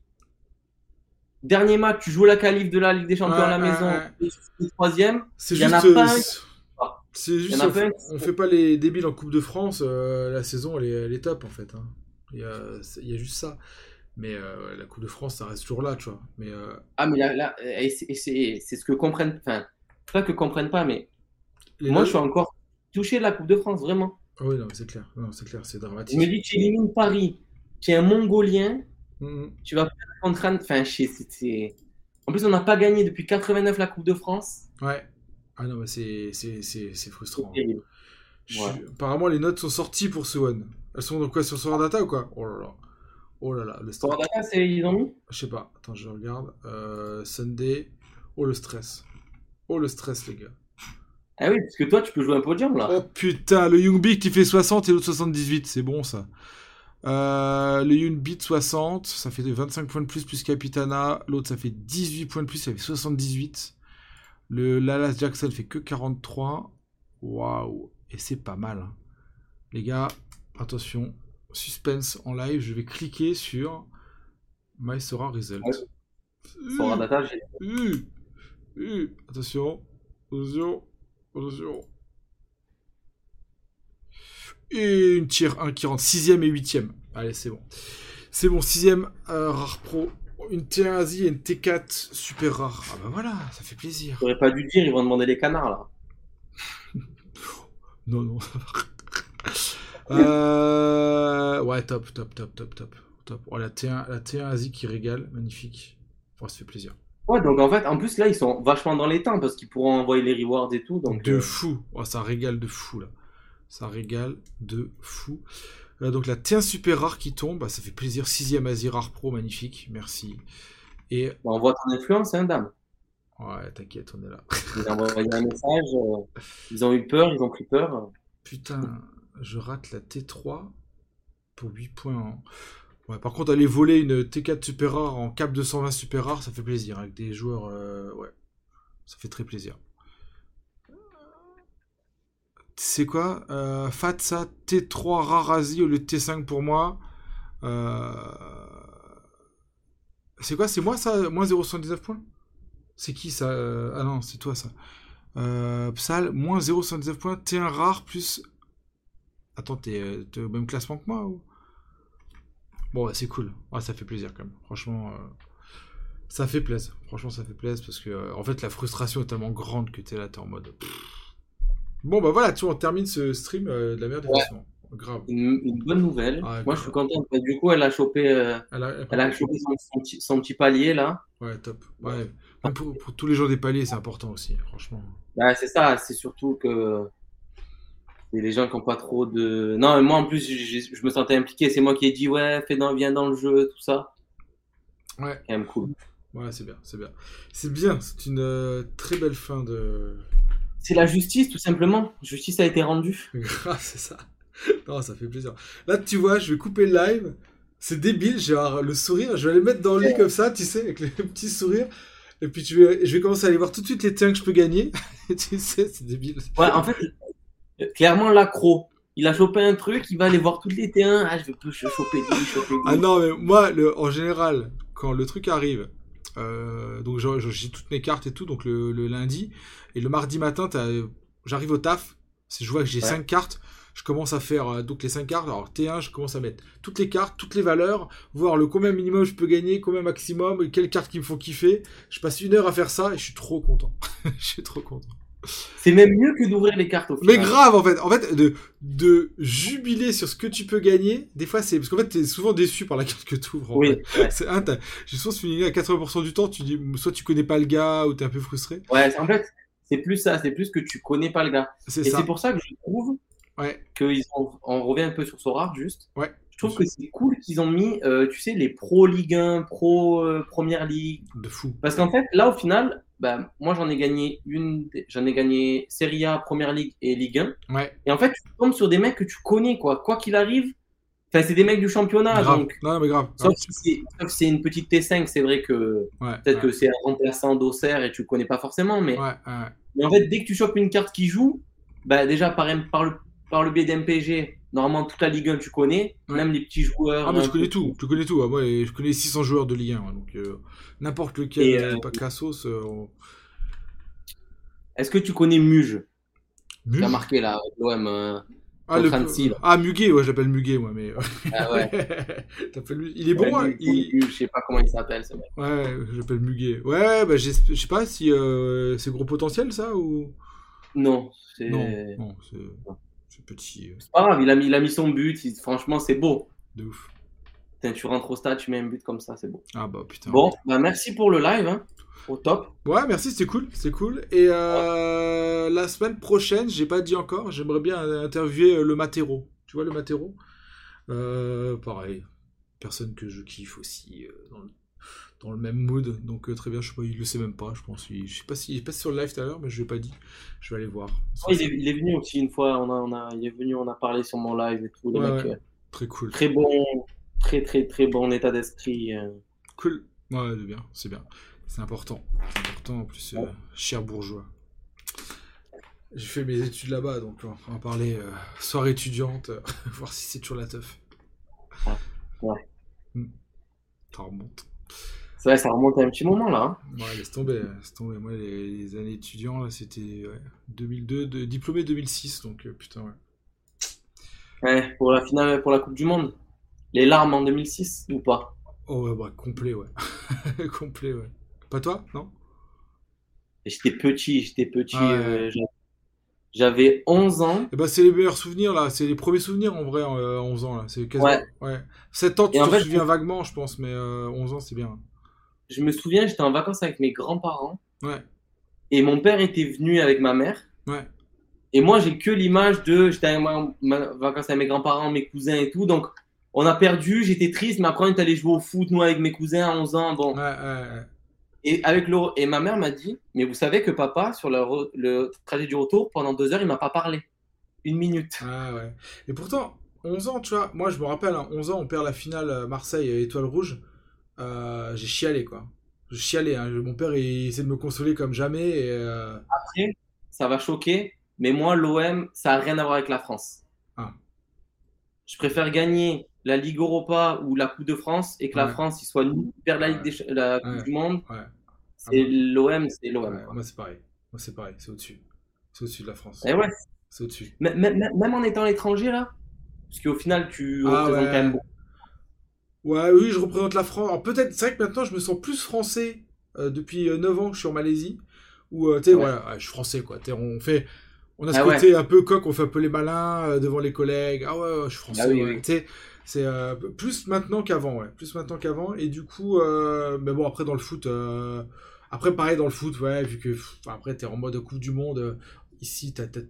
dernier match, tu joues la qualif de la Ligue des Champions à la maison, le troisième. C'est juste. En a pas C'est juste, on, fait pas les débiles en Coupe de France. Euh, la saison, elle est, elle est, top en fait. Hein. Il, y a, il, y a, juste ça. Mais euh, la Coupe de France, ça reste toujours là, tu vois. Mais, euh, Ah, mais là, là c'est ce que comprennent. Enfin, pas que comprennent pas, mais moi, je suis encore touché de la Coupe de France, vraiment. Ah oui, non, c'est clair. c'est clair, c'est dramatique. Je me dis, tu élimines Paris, qui est un Mongolien. Mm-hmm. Tu vas contraindre. Enfin, c'était. En plus, on n'a pas gagné depuis 89 la Coupe de France. Ouais. Ah non, mais c'est frustrant. Apparemment, les notes sont sorties pour ce one. Elles sont dans quoi Sur Solar Data ou quoi? Oh là là. Oh là là. Le Solar Data, c'est ils ont mis? Je sais pas. Attends, je regarde. Euh, Sunday. Oh le stress. Oh le stress, les gars. Ah oui, parce que toi, tu peux jouer un podium là. Oh putain, le Young Big qui fait 60 et l'autre 78. C'est bon ça. Euh, le Young Beat 60, ça fait 25 points de plus plus Capitana. L'autre, ça fait 18 points de plus, ça fait 78. Le Lalas Jackson fait que 43. Waouh. Et c'est pas mal. Hein. Les gars, attention. Suspense en live. Je vais cliquer sur My Sora Result. Sora Data, Attention. Attention. Attention. Et une tire 1 qui rentre 6ème et 8ème. Allez, c'est bon. C'est bon, 6ème euh, rare pro. Une T1 Asie et une T4 super rare. Ah bah voilà, ça fait plaisir. J'aurais pas dû dire, ils vont demander les canards là. non, non. euh... Ouais, top, top, top, top, top. top. Oh, la, T1, la T1 Asie qui régale, magnifique. Oh, ça fait plaisir. Ouais, donc en fait, en plus là, ils sont vachement dans les temps parce qu'ils pourront envoyer les rewards et tout. Donc, de euh, fou. Oh, ça régale de fou là. Ça régale de fou. Euh, donc la T1 super rare qui tombe, bah, ça fait plaisir. Sixième Asie rare pro, magnifique, merci. Et... Bah, on voit ton influence, hein, dame. Ouais, t'inquiète, on est là. Ils ont envoyé un message, euh, ils ont eu peur, ils ont pris peur. Putain, je rate la T3 pour 8 points. Ouais, par contre, aller voler une T4 super rare en cap 220 super rare, ça fait plaisir. Avec des joueurs, euh, ouais, ça fait très plaisir c'est quoi euh, Fatsa T3 Rarazi au lieu de T5 pour moi. Euh, c'est quoi C'est moi ça Moins 0,79 points? C'est qui ça Ah non, c'est toi ça. Euh, Psal, moins 0,79 points. T1 rare plus. Attends, t'es euh, au même classement que moi ou... Bon, c'est cool. ça fait plaisir quand même. Franchement, ça fait plaisir. Franchement, ça fait plaisir parce que en fait, la frustration est tellement grande que t'es là, t'es en mode. Bon, bah voilà, tu vois, on termine ce stream euh, de la merde Grave. Une, bonne nouvelle. Ah, Moi, je suis content. Du coup, elle a chopé, euh, elle a, chopé son, petit, palier là. Ouais, top. Ouais. Pour, tous les jours des paliers, c'est important aussi, franchement. Bah, c'est ça. C'est surtout que les gens qui n'ont pas trop de. Non, moi en plus, je, me sentais impliqué. C'est moi qui ai dit ouais, fais dans, viens dans le jeu, tout ça. Ouais. Quand même cool. Ouais, c'est bien, c'est bien. C'est bien. C'est une euh, très belle fin de c'est la justice, tout simplement. Justice a été rendue. C'est ça. Non, ça fait plaisir. Là, tu vois, je vais couper le live. C'est débile, j'ai le sourire. Je vais aller mettre dans le lit comme ça, tu sais, avec le petit sourire. Et puis, je vais, je vais commencer à aller voir tout de suite les tiens que je peux gagner. tu sais, c'est débile. Ouais, en fait, clairement, l'accro. Il a chopé un truc, il va aller voir toutes les T1. Ah, je veux plus choper lui, choper lui. Ah non, mais moi, le, en général, quand le truc arrive, euh, donc j'ai toutes mes cartes et tout, donc le, lundi. Et le mardi matin, j'arrive au taf. Je vois que j'ai 5 cartes. Je commence à faire euh, donc les 5 cartes. Alors T1, je commence à mettre toutes les cartes, toutes les valeurs, voir le combien minimum je peux gagner, combien maximum, et quelles cartes qui me font kiffer. Je passe une heure à faire ça et je suis trop content. je suis trop content. C'est même mieux que d'ouvrir les cartes au final. Mais grave, en fait. En fait, de, de jubiler sur ce que tu peux gagner, des fois, c'est. Parce qu'en fait, t'es souvent déçu par la carte que tu ouvres. Oui. C'est un, j'ai souvent à 80% du temps, tu dis, soit tu connais pas le gars, ou t'es un peu frustré. Ouais, en fait, c'est plus ça, c'est plus que tu connais pas le gars. Et c'est pour ça que je trouve ouais. qu'ils ont, on revient un peu sur Sorare, juste. Ouais. Je trouve que c'est cool qu'ils ont mis, euh, tu sais, les pro Ligue 1, pro euh, Première Ligue. De fou. Parce qu'en fait, là, au final, bah, moi, j'en ai gagné une, j'en ai gagné Serie A, Première Ligue et Ligue 1. Ouais. Et en fait, tu tombes sur des mecs que tu connais, quoi. Quoi qu'il arrive, Enfin, c'est des mecs du championnat. Donc... Non, mais grave. Sauf si c'est une petite T5, c'est vrai que peut-être que c'est un remplaçant d'Auxerre et tu le connais pas forcément. Mais... mais en fait, dès que tu chopes une carte qui joue, bah, déjà par, par, le, par le biais d'MPG, normalement toute la Ligue 1 tu connais, même les petits joueurs. Ah, mais je connais tout, tu connais tout. moi, je connais 600 joueurs de Ligue 1. Donc euh, n'importe lequel, et, euh, pas Cassos. Euh, Est-ce que tu connais Muge? Muge? A marqué là, l'OM. Ah, le... ah, Muguet, ouais, j'appelle Muguet, moi, mais. Ah ouais. il est bon, hein, il... Je sais pas comment il s'appelle, ce mec. Ouais, j'appelle Muguet. Ouais, bah, je sais pas si euh, c'est gros potentiel, ça, ou. Non, c'est. Non, non c'est petit. C'est pas grave, il a mis, il a mis son but, franchement, c'est beau. De ouf. tu rentres au stade, tu mets un but comme ça, c'est beau. Ah bah putain. Bon, bah merci pour le live. Hein au top. Ouais, merci, c'était cool, c'est cool. Et euh, la semaine prochaine, j'ai pas dit encore, j'aimerais bien interviewer euh, le Matero. Tu vois le Matero? Euh, Pareil, personne que je kiffe aussi dans, le, même mood. Donc très bien, je sais pas, il le sait même pas, je pense. je sais pas s'il est passé sur le live tout à l'heure, mais je l'ai pas dit. Je vais aller voir. il, est, venu aussi une fois, on a, on a, il est venu, on a parlé sur mon live et tout. très cool. Très bon, très très très bon état d'esprit. Cool. Ouais, c'est bien, c'est bien. C'est important. C'est important en plus, euh, cher bourgeois. J'ai fait mes études là-bas, donc on va parler euh, soirée étudiante, euh, voir si c'est toujours la teuf. Ouais. Hmm. Ça remonte. Vrai, ça remonte à un petit moment là. Hein. Ouais, laisse tomber, laisse tomber. Moi, les, années étudiants, là, c'était 2002, de, diplômé 2006, donc putain, ouais. Ouais, pour la finale, pour la Coupe du Monde. Les larmes en 2006 ou pas? Oh ouais, bah complet, ouais. complet, ouais. Pas toi, non? J'étais petit, j'étais petit. Ah euh, j'avais 11 ans. Et eh ben, c'est les meilleurs souvenirs là, c'est les premiers souvenirs en vrai, euh, 11 ans là. C'est quasiment... ouais. 7 ans, tu te souviens vaguement, je pense, mais 11 euh, ans, c'est bien. Je me souviens, j'étais en vacances avec mes grands-parents. Ouais. Et mon père était venu avec ma mère. Ouais. Et moi, j'ai que l'image de. J'étais en vacances avec mes grands-parents, mes cousins et tout. Donc, on a perdu, j'étais triste, mais après, on est allé jouer au foot, nous, avec mes cousins à 11 ans. Bon. Ouais, ouais, et, avec le, et ma mère m'a dit, mais vous savez que papa, sur le, le trajet du retour, pendant deux heures, il m'a pas parlé. Une minute. Ah ouais. Et pourtant, 11 ans, tu vois, moi je me rappelle, 11 hein, ans, on perd la finale euh, Marseille-Étoile Rouge. Euh, j'ai chialé, quoi. Je chialais. Hein. Mon père, il essaie de me consoler comme jamais. Et, euh, Après, ça va choquer, mais moi, l'OM, ça n'a rien à voir avec la France. Ah. Je préfère gagner la Ligue Europa ou la Coupe de France et que la France il soit nul, perd la, Ligue des, la Coupe du Monde. C'est l'OM, c'est l'OM. moi c'est pareil. Moi c'est pareil, c'est au-dessus. C'est au-dessus de la France. Et eh ouais. C'est au-dessus. Même en étant étranger là Parce qu'au final tu ah représentes quand même beaucoup. Ouais, oui, je représente la France. Alors peut-être, c'est vrai que maintenant je me sens plus français euh, depuis 9 euh, ans que je suis en Malaisie. Où, euh, tu sais, voilà, je suis français quoi. on fait. On a ce ah côté un peu coq, on fait un peu les malins devant les collègues. Ah ouais, je suis français. Ah oui, oui. C'est euh, plus maintenant qu'avant, ouais. Plus maintenant qu'avant. Et du coup, euh, mais bon, après, dans le foot, euh, après, pareil, dans le foot, ouais, vu que après, t'es en mode Coupe du Monde, ici, t'as as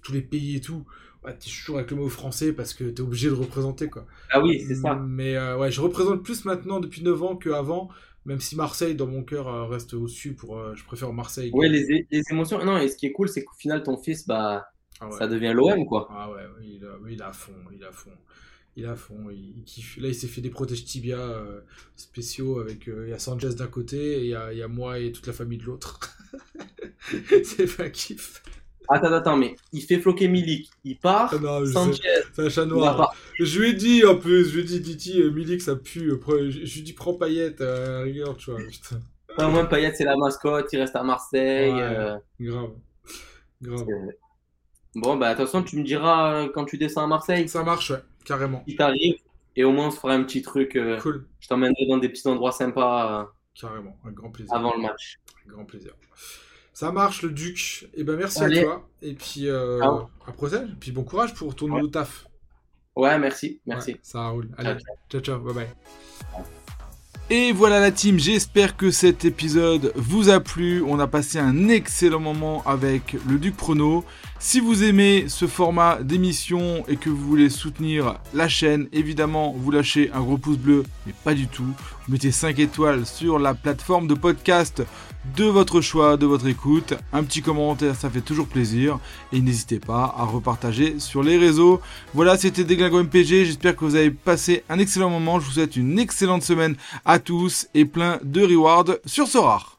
tous les pays et tout. Ouais, t'es toujours avec le mot français parce que t'es obligé de représenter, quoi. Ah oui, c'est ça. Mais ouais, je représente plus maintenant depuis 9 ans qu'avant. Même si Marseille, dans mon cœur, reste au-dessus, pour, je préfère Marseille. Ouais, les, les, émotions. Non, et ce qui est cool, c'est qu'au final, ton fils, bah, ah ça devient l'OM, quoi. Ah ouais, il a, il a fond, il a fond il à fond, il, kiffe. Là, il s'est fait des protèges tibia euh, spéciaux avec. Euh, il y a Sanchez d'un côté et il y a, y a, moi et toute la famille de l'autre. c'est pas kiff. Attends, attends, mais il fait floquer Milik, il part. Ah Sanchez. C'est un chat noir. Je lui ai dit en plus, je lui ai dit, Titi, euh, Milik ça pue. Je, lui ai dit, prends Payette à rigueur, tu vois. Putain. Au moins, Payet, c'est la mascotte, il reste à Marseille. Grave. Grave. Bon, bah, de toute façon, tu me diras quand tu descends à Marseille. Ça marche, ouais. Carrément. Il t'arrive et au moins on se fera un petit truc. Euh, cool. Je t'emmènerai dans des petits endroits sympas. Carrément, un grand plaisir. Avant le match. Un grand plaisir. Ça marche, le Duc. Et eh ben merci à toi. Et puis euh, à prochaine. Et puis bon courage pour ton nouveau taf. Ouais, merci, merci. ça roule. Allez, ciao, ciao, bye bye. Et voilà la team, j'espère que cet épisode vous a plu. On a passé un excellent moment avec le Duc Prono. Si vous aimez ce format d'émission et que vous voulez soutenir la chaîne, évidemment, vous lâchez un gros pouce bleu, mais pas du tout. Vous mettez 5 étoiles sur la plateforme de podcast de votre choix, de votre écoute. Un petit commentaire, ça fait toujours plaisir. Et n'hésitez pas à repartager sur les réseaux. Voilà, c'était Déglingo MPG. J'espère que vous avez passé un excellent moment. Je vous souhaite une excellente semaine à tous et plein de rewards sur Sorar.